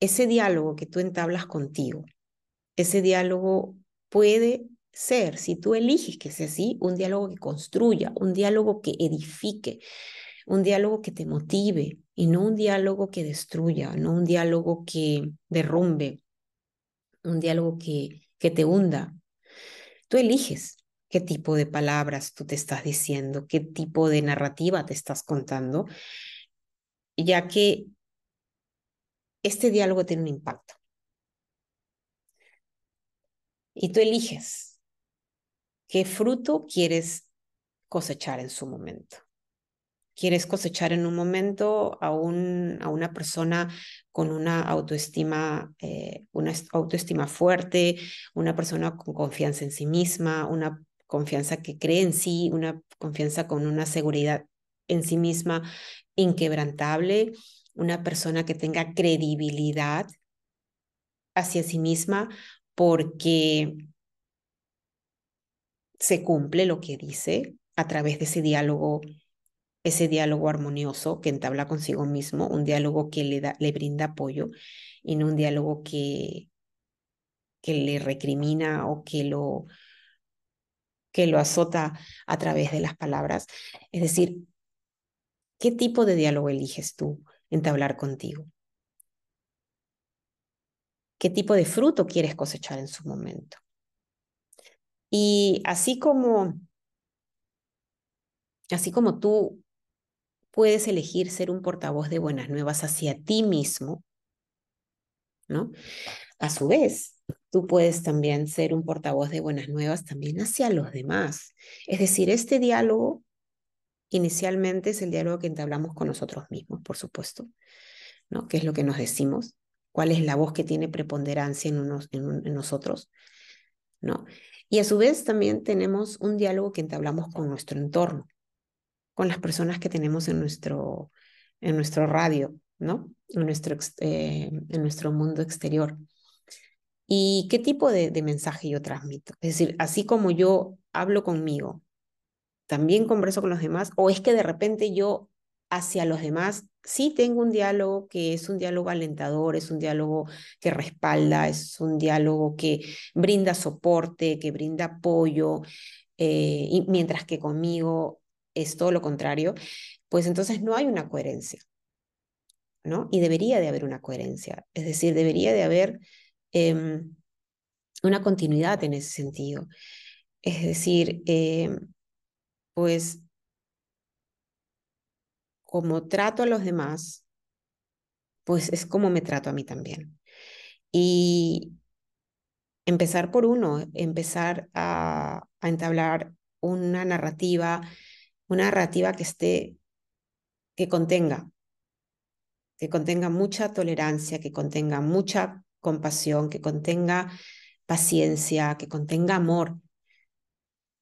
ese diálogo que tú entablas contigo, ese diálogo puede ser, si tú eliges que sea así, un diálogo que construya, un diálogo que edifique, un diálogo que te motive y no un diálogo que destruya, no un diálogo que derrumbe, un diálogo que, que te hunda. Tú eliges qué tipo de palabras tú te estás diciendo, qué tipo de narrativa te estás contando, ya que este diálogo tiene un impacto. Y tú eliges ¿Qué fruto quieres cosechar en su momento? ¿Quieres cosechar en un momento a, un, a una persona con una autoestima, eh, una autoestima fuerte, una persona con confianza en sí misma, una confianza que cree en sí, una confianza con una seguridad en sí misma inquebrantable, una persona que tenga credibilidad hacia sí misma porque se cumple lo que dice a través de ese diálogo, ese diálogo armonioso que entabla consigo mismo, un diálogo que le, da, le brinda apoyo y no un diálogo que, que le recrimina o que lo, que lo azota a través de las palabras. Es decir, ¿qué tipo de diálogo eliges tú entablar contigo? ¿Qué tipo de fruto quieres cosechar en su momento? Y así como, así como tú puedes elegir ser un portavoz de buenas nuevas hacia ti mismo, ¿no? A su vez, tú puedes también ser un portavoz de buenas nuevas también hacia los demás. Es decir, este diálogo inicialmente es el diálogo que entablamos con nosotros mismos, por supuesto, ¿no? ¿Qué es lo que nos decimos? ¿Cuál es la voz que tiene preponderancia en, unos, en nosotros? ¿No? Y a su vez también tenemos un diálogo que entablamos con nuestro entorno, con las personas que tenemos en nuestro, en nuestro radio, ¿no? En nuestro, eh, en nuestro mundo exterior. ¿Y qué tipo de, mensaje yo transmito? Es decir, así como yo hablo conmigo, también converso con los demás, o es que de repente yo hacia los demás sí tengo un diálogo que es un diálogo alentador, es un diálogo que respalda, es un diálogo que brinda soporte, que brinda apoyo, eh, y mientras que conmigo es todo lo contrario, pues entonces no hay una coherencia, ¿no? Y debería de haber una coherencia, es decir, debería de haber em, una continuidad en ese sentido. Es decir, em, pues como trato a los demás, pues es como me trato a mí también. Y empezar por uno, empezar a, entablar una narrativa, una narrativa que esté, que contenga, que contenga mucha tolerancia, que contenga mucha compasión, que contenga paciencia, que contenga amor.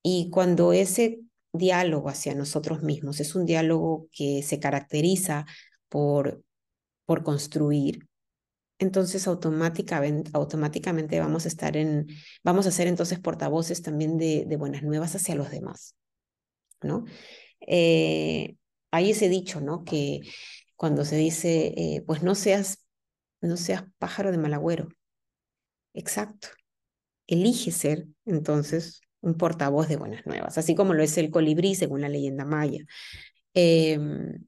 Y cuando ese diálogo hacia nosotros mismos, es un diálogo que se caracteriza por, por construir, entonces automáticamente, automáticamente vamos a estar en, vamos a ser entonces portavoces también de, de buenas nuevas hacia los demás, ¿no? Eh, hay ese dicho, ¿no? Que cuando se dice, eh, pues no seas, no seas pájaro de mal agüero. Exacto. Elige ser entonces un portavoz de buenas nuevas, así como lo es el colibrí según la leyenda maya. Em,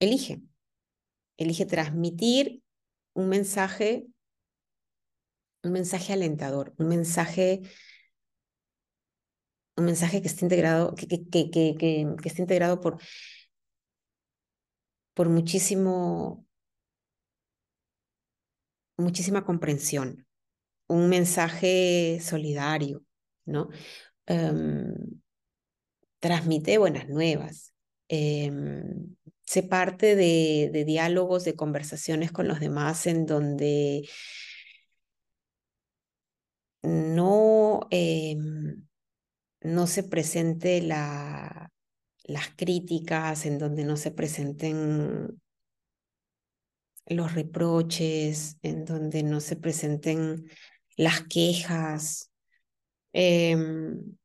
elige, elige transmitir un mensaje, un mensaje alentador, un mensaje, un mensaje que esté integrado, que, que, que, que, que integrado por, por muchísimo, muchísima comprensión, un mensaje solidario, ¿no? Em, transmite buenas nuevas, em, sé parte de, de diálogos, de conversaciones con los demás en donde no, em, no se presente la, las críticas, en donde no se presenten los reproches, en donde no se presenten las quejas. Em,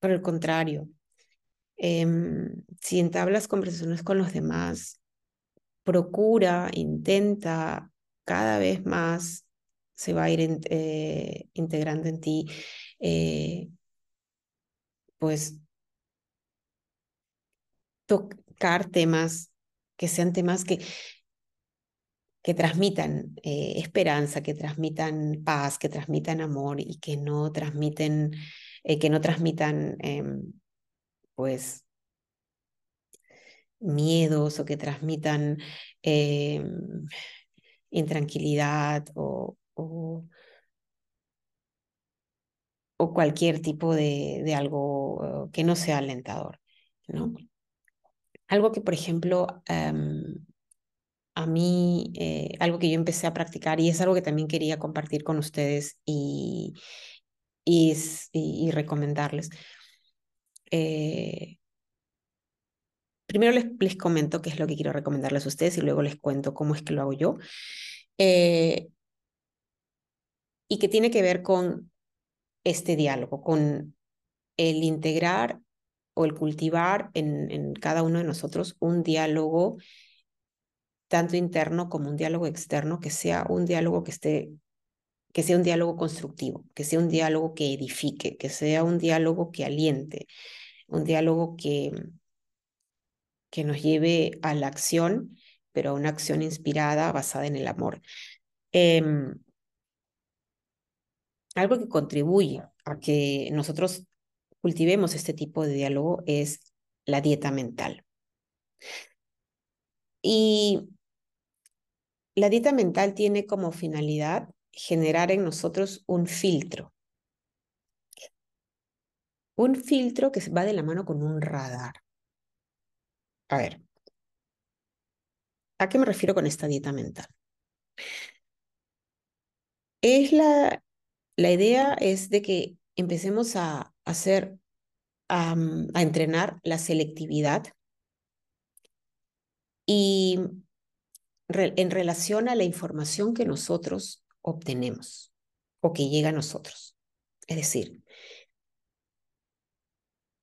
por el contrario, em, si entablas conversaciones con los demás, procura, intenta cada vez más se va a ir eh, integrando en ti, eh, pues tocar temas que sean temas que, que transmitan eh, esperanza, que transmitan paz, que transmitan amor y que no transmiten, que no transmitan em, pues miedos o que transmitan em, intranquilidad o, cualquier tipo de, de, algo que no sea alentador, ¿no? Algo que, por ejemplo, em, a mí, eh, algo que yo empecé a practicar y es algo que también quería compartir con ustedes y, y, y, recomendarles. Eh, primero les, les, comento qué es lo que quiero recomendarles a ustedes y luego les cuento cómo es que lo hago yo. Eh, y que tiene que ver con este diálogo, con el integrar o el cultivar en, cada uno de nosotros un diálogo tanto interno como un diálogo externo, que sea un diálogo que esté que sea un diálogo constructivo, que sea un diálogo que edifique, que sea un diálogo que aliente, un diálogo que, que nos lleve a la acción, pero a una acción inspirada, basada en el amor. Eh, algo que contribuye a que nosotros cultivemos este tipo de diálogo es la dieta mental. Y la dieta mental tiene como finalidad generar en nosotros un filtro. Un filtro que va de la mano con un radar. A ver, ¿a qué me refiero con esta dieta mental? Es la la idea es de que empecemos a hacer, a, entrenar la selectividad y en relación a la información que nosotros obtenemos o que llega a nosotros. Es decir,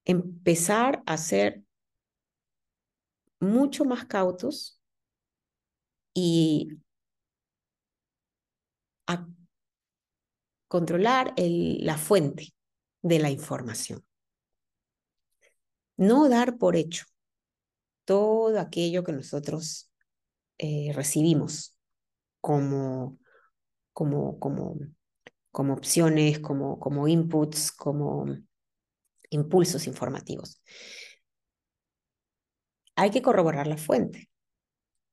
empezar a ser mucho más cautos y a controlar la fuente de la información. No dar por hecho todo aquello que nosotros eh, recibimos como, como, como, como opciones, como, como inputs, como impulsos informativos. Hay que corroborar la fuente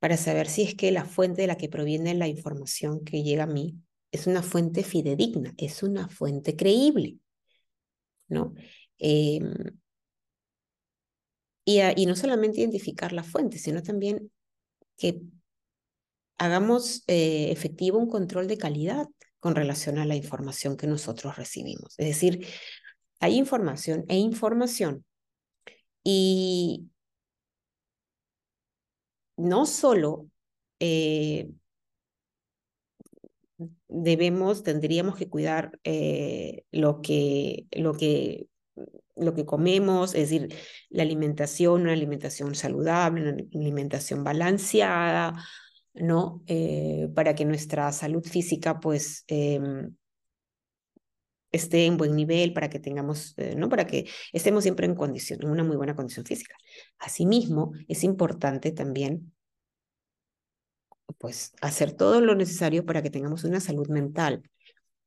para saber si es que la fuente de la que proviene la información que llega a mí es una fuente fidedigna, es una fuente creíble, ¿no? Em, y, y, no solamente identificar la fuente, sino también que hagamos eh, efectivo un control de calidad con relación a la información que nosotros recibimos. Es decir, hay información e información. Y no solo eh, debemos, tendríamos que cuidar eh, lo, que, lo, que, lo que comemos, es decir, la alimentación, una alimentación saludable, una alimentación balanceada, ¿no? Eh, para que nuestra salud física, pues, em, esté en buen nivel, para que tengamos, eh, ¿no? Para que estemos siempre en condición, en una muy buena condición física. Asimismo, es importante también pues hacer todo lo necesario para que tengamos una salud mental.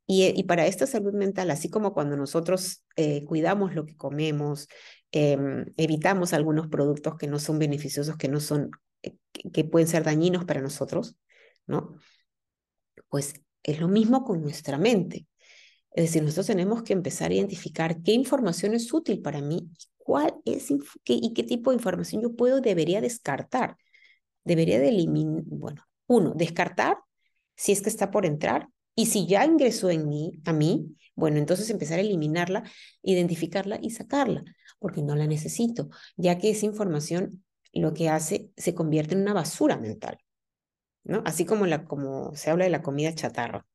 Y, y para esta salud mental, así como cuando nosotros eh, cuidamos lo que comemos, em, evitamos algunos productos que no son beneficiosos, que no son, eh, que pueden ser dañinos para nosotros, ¿no? Pues es lo mismo con nuestra mente. Es decir, nosotros tenemos que empezar a identificar qué información es útil para mí cuál es y qué tipo de información yo puedo, debería descartar. Debería de eliminar, bueno, uno, descartar si es que está por entrar y si ya ingresó en mí, a mí, bueno, entonces empezar a eliminarla, identificarla y sacarla, porque no la necesito, ya que esa información lo que hace se convierte en una basura mental, ¿no? Así como, la, como se habla de la comida chatarra,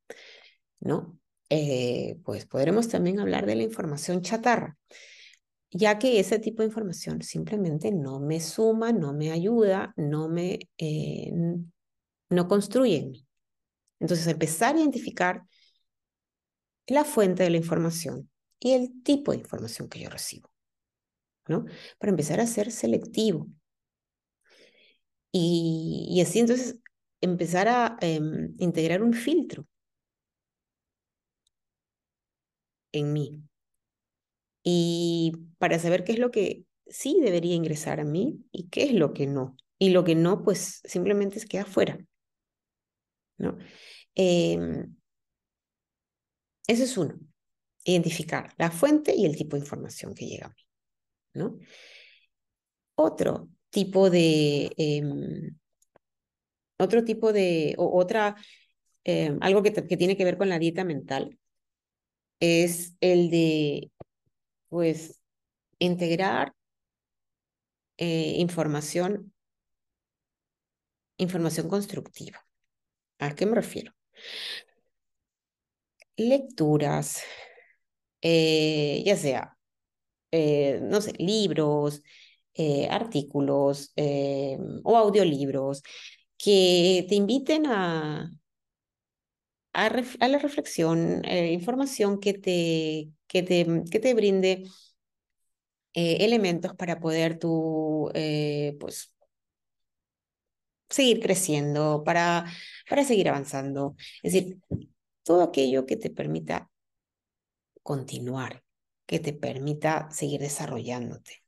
¿no? Eh, pues podremos también hablar de la información chatarra, ya que ese tipo de información simplemente no me suma, no me ayuda, no me, eh, no construye en mí. Entonces, empezar a identificar la fuente de la información y el tipo de información que yo recibo, ¿no? Para empezar a ser selectivo. Y, así entonces empezar a em, integrar un filtro en mí. Y para saber qué es lo que sí debería ingresar a mí y qué es lo que no. Y lo que no, pues simplemente se queda fuera. ¿No? Em, ese es uno, identificar la fuente y el tipo de información que llega a mí, ¿no? Otro tipo de, em, otro tipo de, otra, em, algo que, que tiene que ver con la dieta mental, es el de, pues, integrar eh, información, información constructiva. ¿A qué me refiero? Lecturas, eh, ya sea, eh, no sé, libros, eh, artículos o audiolibros que te inviten a, a, la reflexión, información que te, que te, que te brinde elementos para poder tú, pues, seguir creciendo, para, para seguir avanzando. Es decir, todo aquello que te permita continuar, que te permita seguir desarrollándote,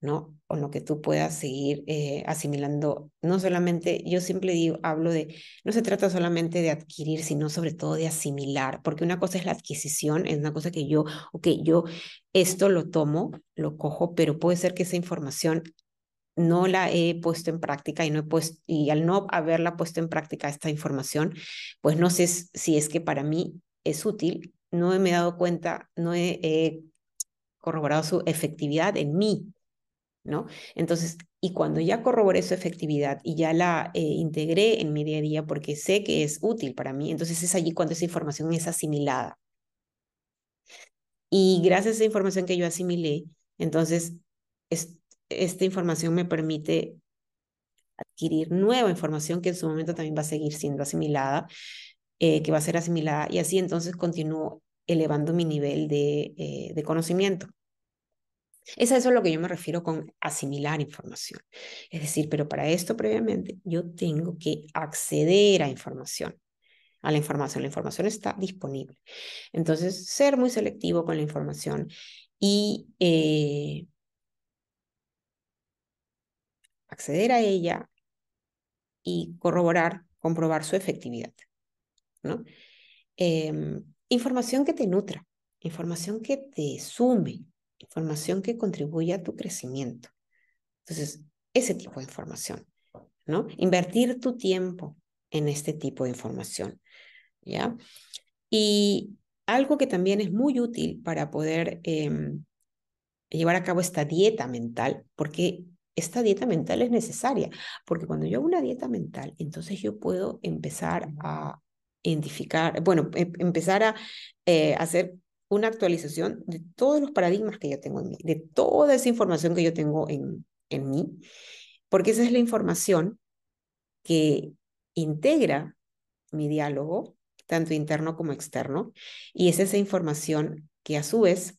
¿no? O lo que tú puedas seguir eh, asimilando. No solamente, yo siempre digo, hablo de, no se trata solamente de adquirir, sino sobre todo de asimilar, porque una cosa es la adquisición, es una cosa que yo, ok, yo esto lo tomo, lo cojo, pero puede ser que esa información no la he puesto en práctica y no he puesto y al no haberla puesto en práctica esta información, pues no sé si es que para mí es útil, no me he dado cuenta, no he, corroborado su efectividad en mí, ¿no? Entonces, y cuando ya corroboré su efectividad y ya la eh, integré en mi día a día porque sé que es útil para mí, entonces es allí cuando esa información es asimilada. Y gracias a esa información que yo asimilé, entonces es, esta información me permite adquirir nueva información que en su momento también va a seguir siendo asimilada, eh, que va a ser asimilada y así entonces continúo elevando mi nivel de, eh, de conocimiento. Es a eso a lo que yo me refiero con asimilar información. Es decir, pero para esto previamente yo tengo que acceder a información, a la información. La información está disponible. Entonces, ser muy selectivo con la información y eh, acceder a ella y corroborar, comprobar su efectividad. ¿no? Em, información que te nutra, información que te sume, información que contribuya a tu crecimiento. Entonces, ese tipo de información, ¿no? Invertir tu tiempo en este tipo de información, ¿ya? Y algo que también es muy útil para poder em, llevar a cabo esta dieta mental, porque esta dieta mental es necesaria, porque cuando yo hago una dieta mental, entonces yo puedo empezar a identificar, bueno, em, empezar a eh, hacer una actualización de todos los paradigmas que yo tengo en mí, de toda esa información que yo tengo en, en mí, porque esa es la información que integra mi diálogo, tanto interno como externo, y es esa información que a su vez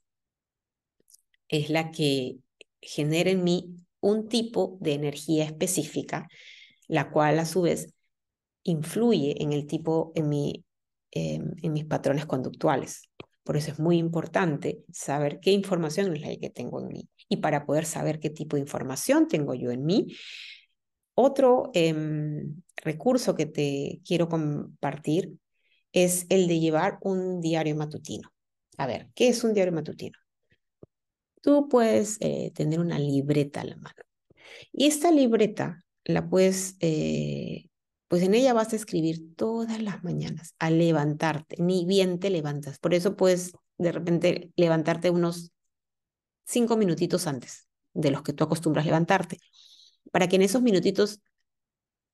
es la que genera en mí un tipo de energía específica, la cual a su vez influye en el tipo, en, mi, em, en mis patrones conductuales. Por eso es muy importante saber qué información es la que tengo en mí. Y para poder saber qué tipo de información tengo yo en mí, otro em, recurso que te quiero compartir es el de llevar un diario matutino. A ver, ¿qué es un diario matutino? Tú puedes eh, tener una libreta a la mano. Y esta libreta la puedes, eh, pues en ella vas a escribir todas las mañanas al levantarte, ni bien te levantas. Por eso puedes de repente levantarte unos cinco minutitos antes de los que tú acostumbras levantarte, para que en esos minutitos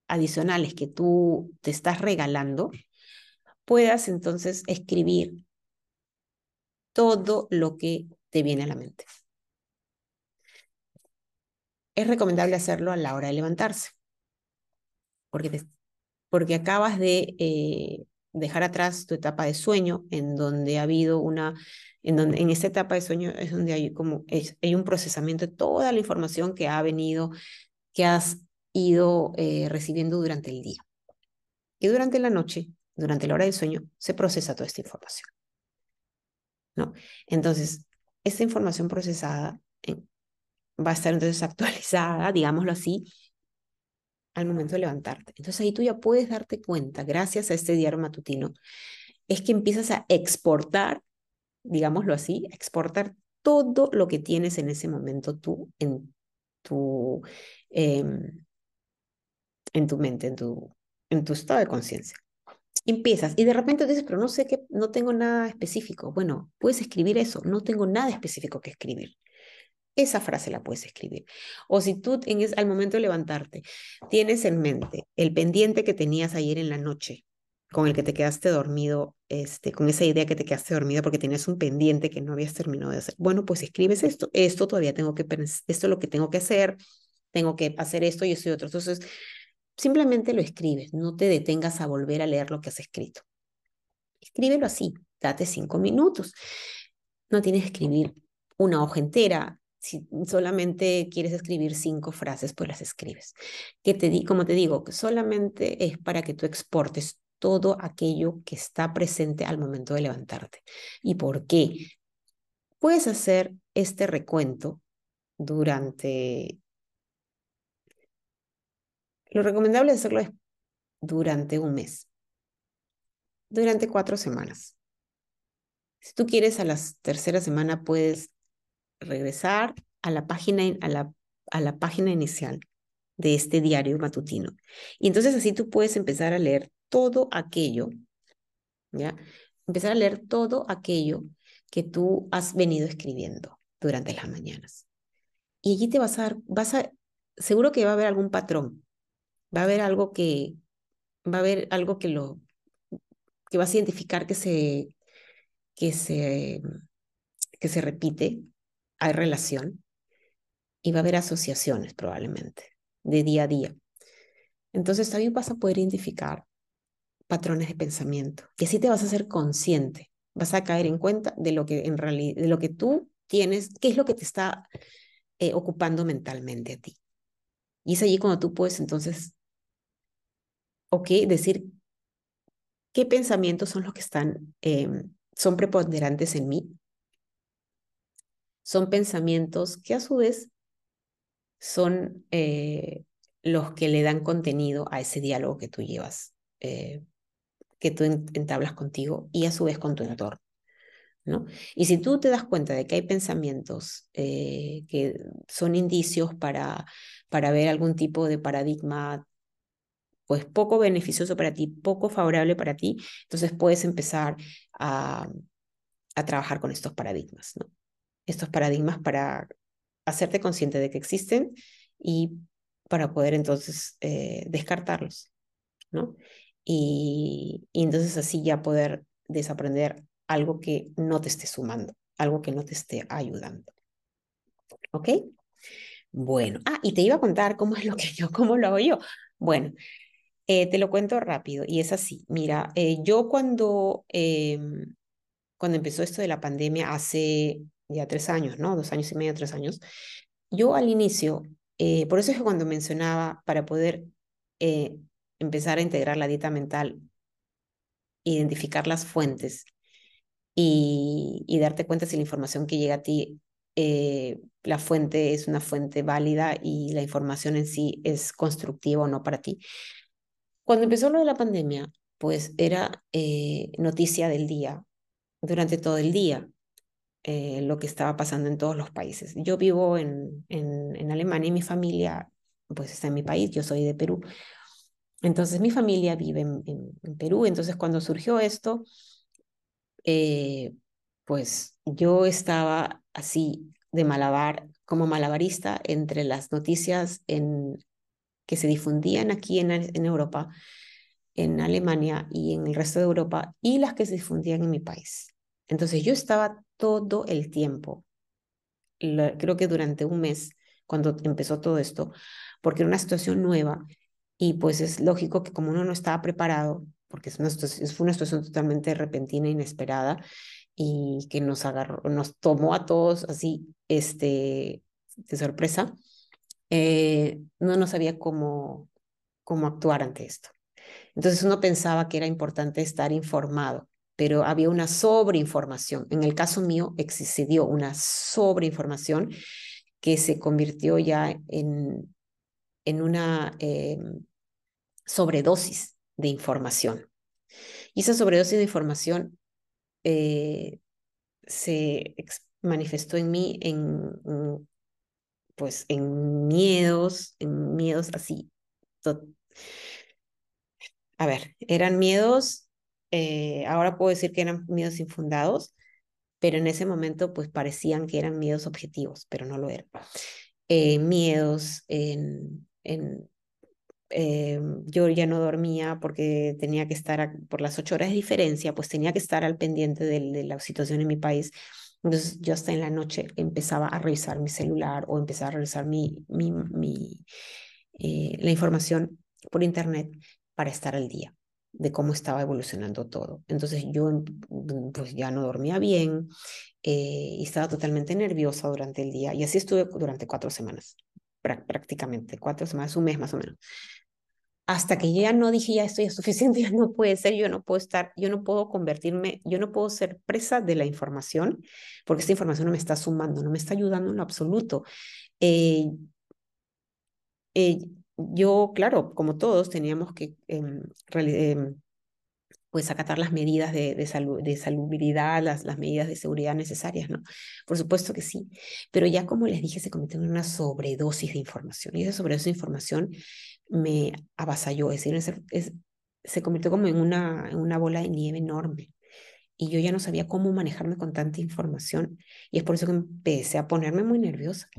adicionales que tú te estás regalando, puedas entonces escribir todo lo que te viene a la mente. Es recomendable hacerlo a la hora de levantarse, porque, porque acabas de eh, dejar atrás tu etapa de sueño, en donde ha habido una, en donde en esta etapa de sueño es donde hay como hay un procesamiento de toda la información que ha venido, que has ido eh, recibiendo durante el día. Y durante la noche, durante la hora del sueño, se procesa toda esta información. ¿No? Entonces, esta información procesada eh, va a estar entonces actualizada, digámoslo así, al momento de levantarte. Entonces ahí tú ya puedes darte cuenta, gracias a este diario matutino, es que empiezas a exportar, digámoslo así, exportar todo lo que tienes en ese momento tú en tu, em, en tu mente, en tu, en tu estado de conciencia. Empiezas y de repente dices, pero no sé qué, no tengo nada específico. Bueno, puedes escribir eso, no tengo nada específico que escribir. Esa frase la puedes escribir. O si tú en al momento de levantarte tienes en mente el pendiente que tenías ayer en la noche, con el que te quedaste dormido, este, con esa idea que te quedaste dormido porque tenías un pendiente que no habías terminado de hacer. Bueno, pues escribes esto, esto todavía tengo que esto es lo que tengo que hacer, tengo que hacer esto y esto y otro. Entonces, simplemente lo escribes, no te detengas a volver a leer lo que has escrito. Escríbelo así, date cinco minutos. No tienes que escribir una hoja entera, si solamente quieres escribir cinco frases, pues las escribes. Que te di, como te digo, que solamente es para que tú exportes todo aquello que está presente al momento de levantarte. ¿Y por qué? Puedes hacer este recuento durante... Lo recomendable es hacerlo durante un mes, durante cuatro semanas. Si tú quieres a la tercera semana, puedes regresar a la página, a la, a la página inicial de este diario matutino. Y entonces así tú puedes empezar a leer todo aquello, ¿ya? Empezar a leer todo aquello que tú has venido escribiendo durante las mañanas. Y allí te vas a dar, vas a, seguro que va a haber algún patrón, va a haber algo que, va a haber algo que lo, que vas a identificar que se, que se, que se repite, hay relación, y va a haber asociaciones probablemente de día a día. Entonces también vas a poder identificar patrones de pensamiento. Y así te vas a hacer consciente, vas a caer en cuenta de lo que en de lo que tú tienes, qué es lo que te está eh, ocupando mentalmente a ti. Y es allí cuando tú puedes entonces, ok, decir qué pensamientos son los que están, em, son preponderantes en mí. Son pensamientos que a su vez son eh, los que le dan contenido a ese diálogo que tú llevas eh, que tú entablas contigo y a su vez con tu entorno. ¿no? Y si tú te das cuenta de que hay pensamientos eh, que son indicios para, para ver algún tipo de paradigma pues poco beneficioso para ti, poco favorable para ti, entonces puedes empezar a, a trabajar con estos paradigmas, ¿no? Estos paradigmas para hacerte consciente de que existen y para poder entonces eh, descartarlos, ¿no? y, entonces así ya poder desaprender algo que no te esté sumando, algo que no te esté ayudando. ¿Ok? Bueno, ah, y te iba a contar cómo es lo que yo, cómo lo hago yo. Bueno, eh, te lo cuento rápido y es así. Mira, eh, yo cuando, em, cuando empezó esto de la pandemia hace ya tres años, ¿no? Dos años y medio, tres años, yo al inicio, eh, por eso es que cuando mencionaba para poder empezar a integrar la dieta mental, identificar las fuentes y, darte cuenta si la información que llega a ti, eh, la fuente es una fuente válida y la información en sí es constructiva o no para ti. Cuando empezó lo de la pandemia, pues era eh, noticia del día, durante todo el día. eh, lo que estaba pasando en todos los países. Yo vivo en, en, Alemania y mi familia pues está en mi país, yo soy de Perú. Entonces mi familia vive en, en Perú, entonces cuando surgió esto, eh, pues yo estaba así de malabar, como malabarista entre las noticias en, que se difundían aquí en, Europa, en Alemania y en el resto de Europa, y las que se difundían en mi país. Entonces yo estaba todo el tiempo, creo que durante un mes, cuando empezó todo esto, porque era una situación nueva y pues es lógico que como uno no estaba preparado, porque es una fue una situación totalmente repentina, inesperada y que nos agarró, nos tomó a todos así, este, de sorpresa, eh, no, sabía cómo, cómo actuar ante esto. Entonces uno pensaba que era importante estar informado, pero había una sobreinformación. En el caso mío existió una sobreinformación que se convirtió ya en, en una em, sobredosis de información. Y esa sobredosis de información eh, se manifestó en mí en, pues, en miedos, en miedos así. A ver, eran miedos, eh, ahora puedo decir que eran miedos infundados, pero en ese momento pues parecían que eran miedos objetivos, pero no lo eran. Eh, miedos en, en eh, yo ya no dormía porque tenía que estar por las ocho horas de diferencia, pues tenía que estar al pendiente de, la situación en mi país. Entonces yo hasta en la noche empezaba a revisar mi celular o empezaba a revisar mi, mi, mi eh, la información por internet para estar al día de cómo estaba evolucionando todo. Entonces yo mm, pues ya no dormía bien eh, y estaba totalmente nerviosa durante el día y así estuve durante cuatro semanas prácticamente, cuatro semanas, un mes más o menos. Hasta que ya no dije, ya estoy es suficiente, ya no puede ser, yo no puedo estar, yo no puedo convertirme, yo no puedo ser presa de la información, porque esta información no me está sumando, no me está ayudando en lo absoluto. Eh, eh, yo, claro, como todos, teníamos que em, em, pues acatar las medidas de, de, salud, de salubridad, las, las medidas de seguridad necesarias, ¿no? Por supuesto que sí, pero ya como les dije, se en una sobredosis de información y esa sobredosis de información me avasalló, es decir, es, se convirtió como en una, en una bola de nieve enorme y yo ya no sabía cómo manejarme con tanta información y es por eso que empecé a ponerme muy nerviosa.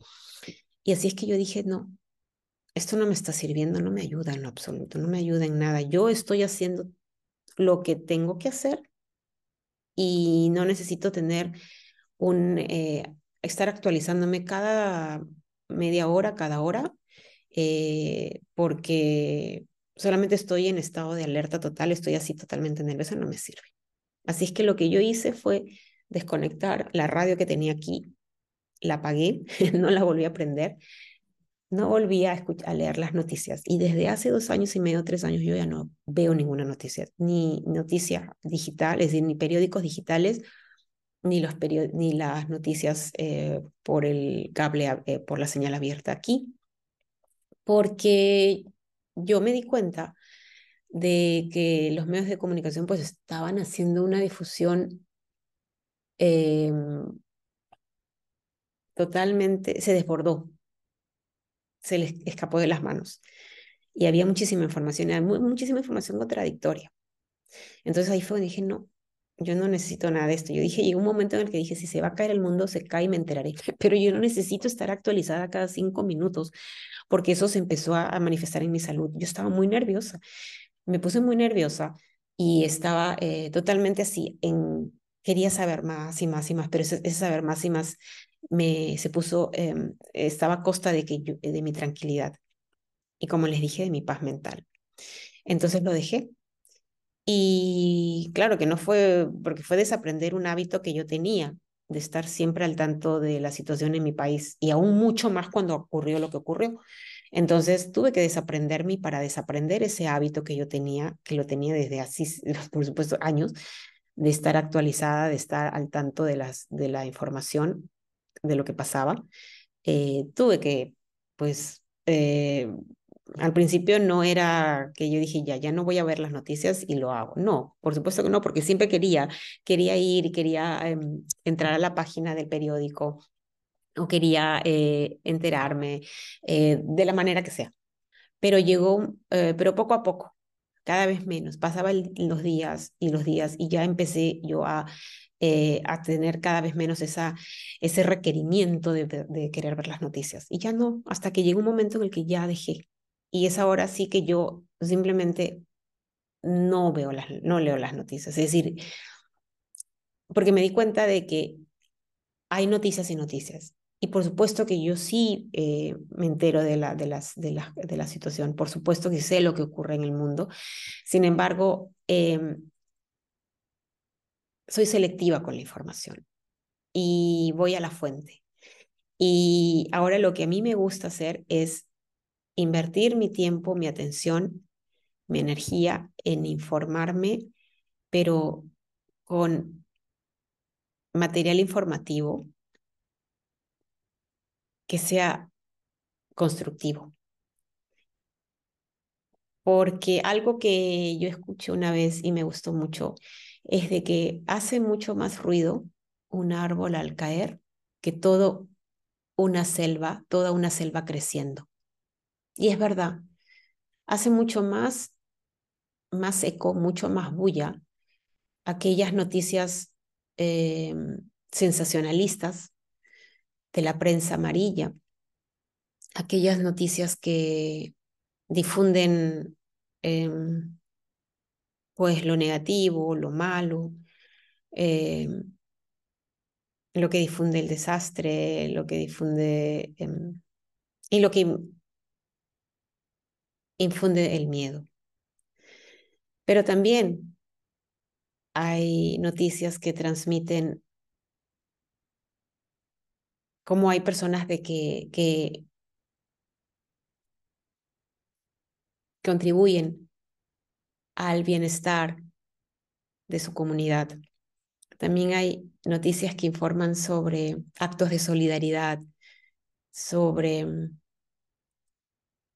Y así es que yo dije, no, esto no me está sirviendo, no me ayuda en lo absoluto, no me ayuda en nada. Yo estoy haciendo lo que tengo que hacer y no necesito tener un, eh, estar actualizándome cada media hora, cada hora, eh, porque solamente estoy en estado de alerta total, estoy así totalmente nerviosa, no me sirve. Así es que lo que yo hice fue desconectar la radio que tenía aquí, la apagué, no la volví a prender no volví a, escuchar, a leer las noticias. Y desde hace dos años y medio, tres años, yo ya no veo ninguna noticia, ni noticia digital, es decir, ni periódicos digitales, ni, los ni las noticias eh, por el cable, eh, por la señal abierta aquí, porque yo me di cuenta de que los medios de comunicación pues estaban haciendo una difusión em, totalmente, se desbordó se les escapó de las manos. Y había muchísima información, muchísima información contradictoria. Entonces ahí fue donde dije, no, yo no necesito nada de esto. Yo dije, llegó un momento en el que dije, si se va a caer el mundo, se cae y me enteraré. Pero yo no necesito estar actualizada cada cinco minutos, porque eso se empezó a, manifestar en mi salud. Yo estaba muy nerviosa, me puse muy nerviosa y estaba eh, totalmente así, en, quería saber más y más y más, pero ese saber más y más me se puso, em, estaba a costa de, que de mi tranquilidad y como les dije, de mi paz mental. Entonces lo dejé. Y claro que no fue, porque fue desaprender un hábito que yo tenía, de estar siempre al tanto de la situación en mi país y aún mucho más cuando ocurrió lo que ocurrió. Entonces tuve que desaprenderme para desaprender ese hábito que yo tenía, que lo tenía desde así, por supuesto, años, de estar actualizada, de estar al tanto de, las, de la información, de lo que pasaba, eh, tuve que, pues, eh, al principio no era que yo dije, ya, ya no voy a ver las noticias y lo hago. No, por supuesto que no, porque siempre quería, quería ir y quería em, entrar a la página del periódico o quería eh, enterarme de la manera que sea. Pero llegó, pero poco a poco, cada vez menos. Pasaban los días y los días y ya empecé yo a, a tener cada vez menos esa, ese requerimiento de, de, querer ver las noticias. Y ya no, hasta que llegó un momento en el que ya dejé. Y es ahora sí que yo simplemente no veo las, no leo las noticias. Es decir, porque me di cuenta de que hay noticias y noticias. Y por supuesto que yo sí eh, me entero de la, de, las, de, la, de la situación, por supuesto que sé lo que ocurre en el mundo. Sin embargo, em, soy selectiva con la información y voy a la fuente. Y ahora lo que a mí me gusta hacer es invertir mi tiempo, mi atención, mi energía en informarme, pero con material informativo que sea constructivo. Porque algo que yo escuché una vez y me gustó mucho es de que hace mucho más ruido un árbol al caer que todo una selva, toda una selva creciendo. Y es verdad, hace mucho más, más eco, mucho más bulla aquellas noticias em, sensacionalistas de la prensa amarilla, aquellas noticias que difunden em, pues lo negativo, lo malo, em, lo que difunde el desastre, lo que difunde em, y lo que infunde el miedo. Pero también hay noticias que transmiten cómo hay personas de que, que contribuyen al bienestar de su comunidad. También hay noticias que informan sobre actos de solidaridad, sobre,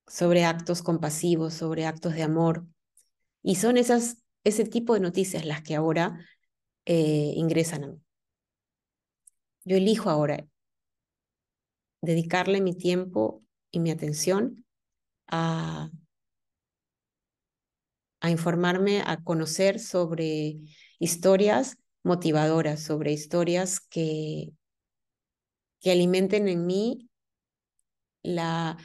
sobre actos compasivos, sobre actos de amor. Y son esas, ese tipo de noticias las que ahora eh, ingresan a mí. Yo elijo ahora dedicarle mi tiempo y mi atención a, a informarme, a conocer sobre historias motivadoras, sobre historias que, que alimenten en mí la,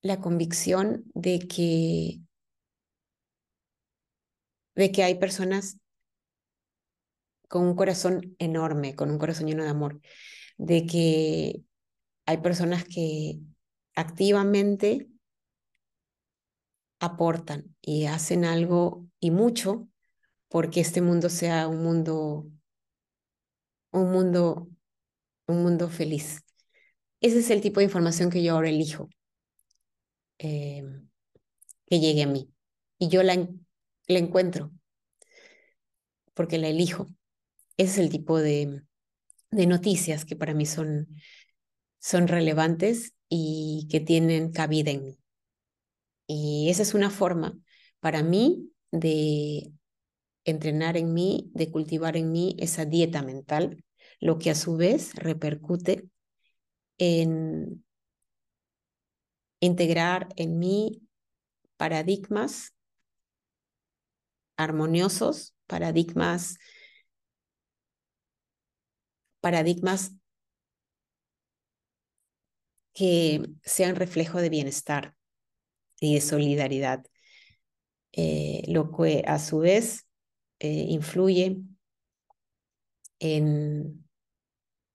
la convicción de que, de que hay personas con un corazón enorme, con un corazón lleno de amor, de que hay personas que activamente aportan y hacen algo y mucho porque este mundo sea un mundo un mundo un mundo feliz. Ese es el tipo de información que yo ahora elijo em, que llegue a mí y yo la, la encuentro porque la elijo. Ese es el tipo de, de noticias que para mí son son relevantes y que tienen cabida en mí. Y esa es una forma para mí de entrenar en mí, de cultivar en mí esa dieta mental, lo que a su vez repercute en integrar en mí paradigmas armoniosos, paradigmas paradigmas que sean reflejo de bienestar y de solidaridad, eh, lo que a su vez eh, influye en,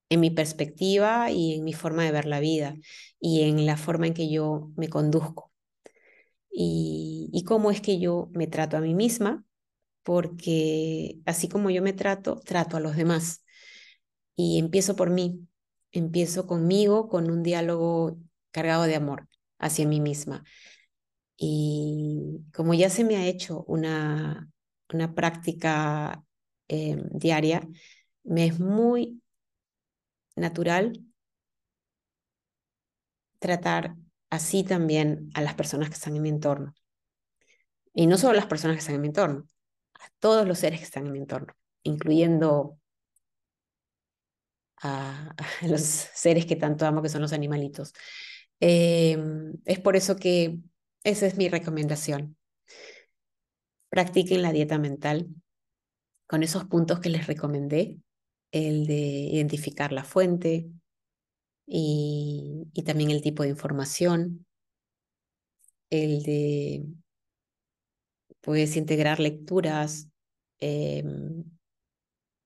en mi perspectiva y en mi forma de ver la vida y en la forma en que yo me conduzco. Y, y cómo es que yo me trato a mí misma, porque así como yo me trato, trato a los demás. Y empiezo por mí, empiezo conmigo con un diálogo cargado de amor hacia mí misma. Y como ya se me ha hecho una, una práctica eh, diaria, me es muy natural tratar así también a las personas que están en mi entorno. Y no solo a las personas que están en mi entorno, a todos los seres que están en mi entorno, incluyendo a, los seres que tanto amo, que son los animalitos. Em, es por eso que esa es mi recomendación. Practiquen la dieta mental con esos puntos que les recomendé, el de identificar la fuente y, también el tipo de información, el de puedes integrar lecturas em,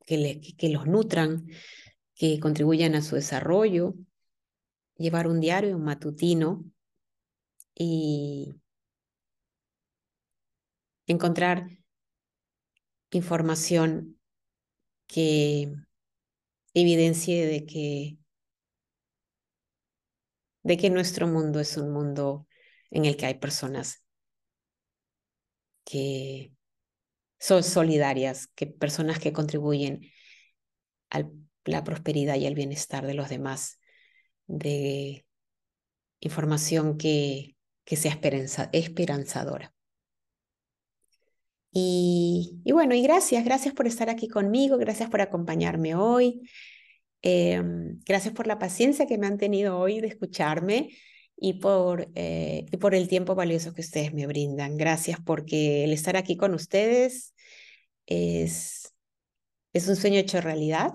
que, que los nutran, que contribuyan a su desarrollo, llevar un diario, matutino y encontrar información que evidencie de que, de que nuestro mundo es un mundo en el que hay personas que son solidarias, que personas que contribuyen a la prosperidad y al bienestar de los demás, de información que, que sea esperanzadora. Y, bueno, y gracias, gracias por estar aquí conmigo, gracias por acompañarme hoy, em, gracias por la paciencia que me han tenido hoy de escucharme y por, eh, y por el tiempo valioso que ustedes me brindan. Gracias porque el estar aquí con ustedes es, es un sueño hecho realidad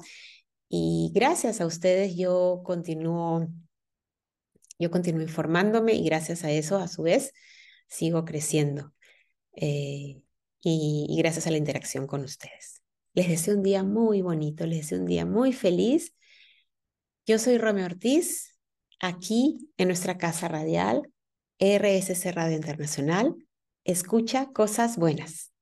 y gracias a ustedes yo continúo, yo continúo informándome y gracias a eso, a su vez, sigo creciendo. Eh, y, gracias a la interacción con ustedes. Les deseo un día muy bonito, les deseo un día muy feliz. Yo soy Romeo Ortiz, aquí en nuestra casa radial, RSC Radio Internacional. Escucha cosas buenas.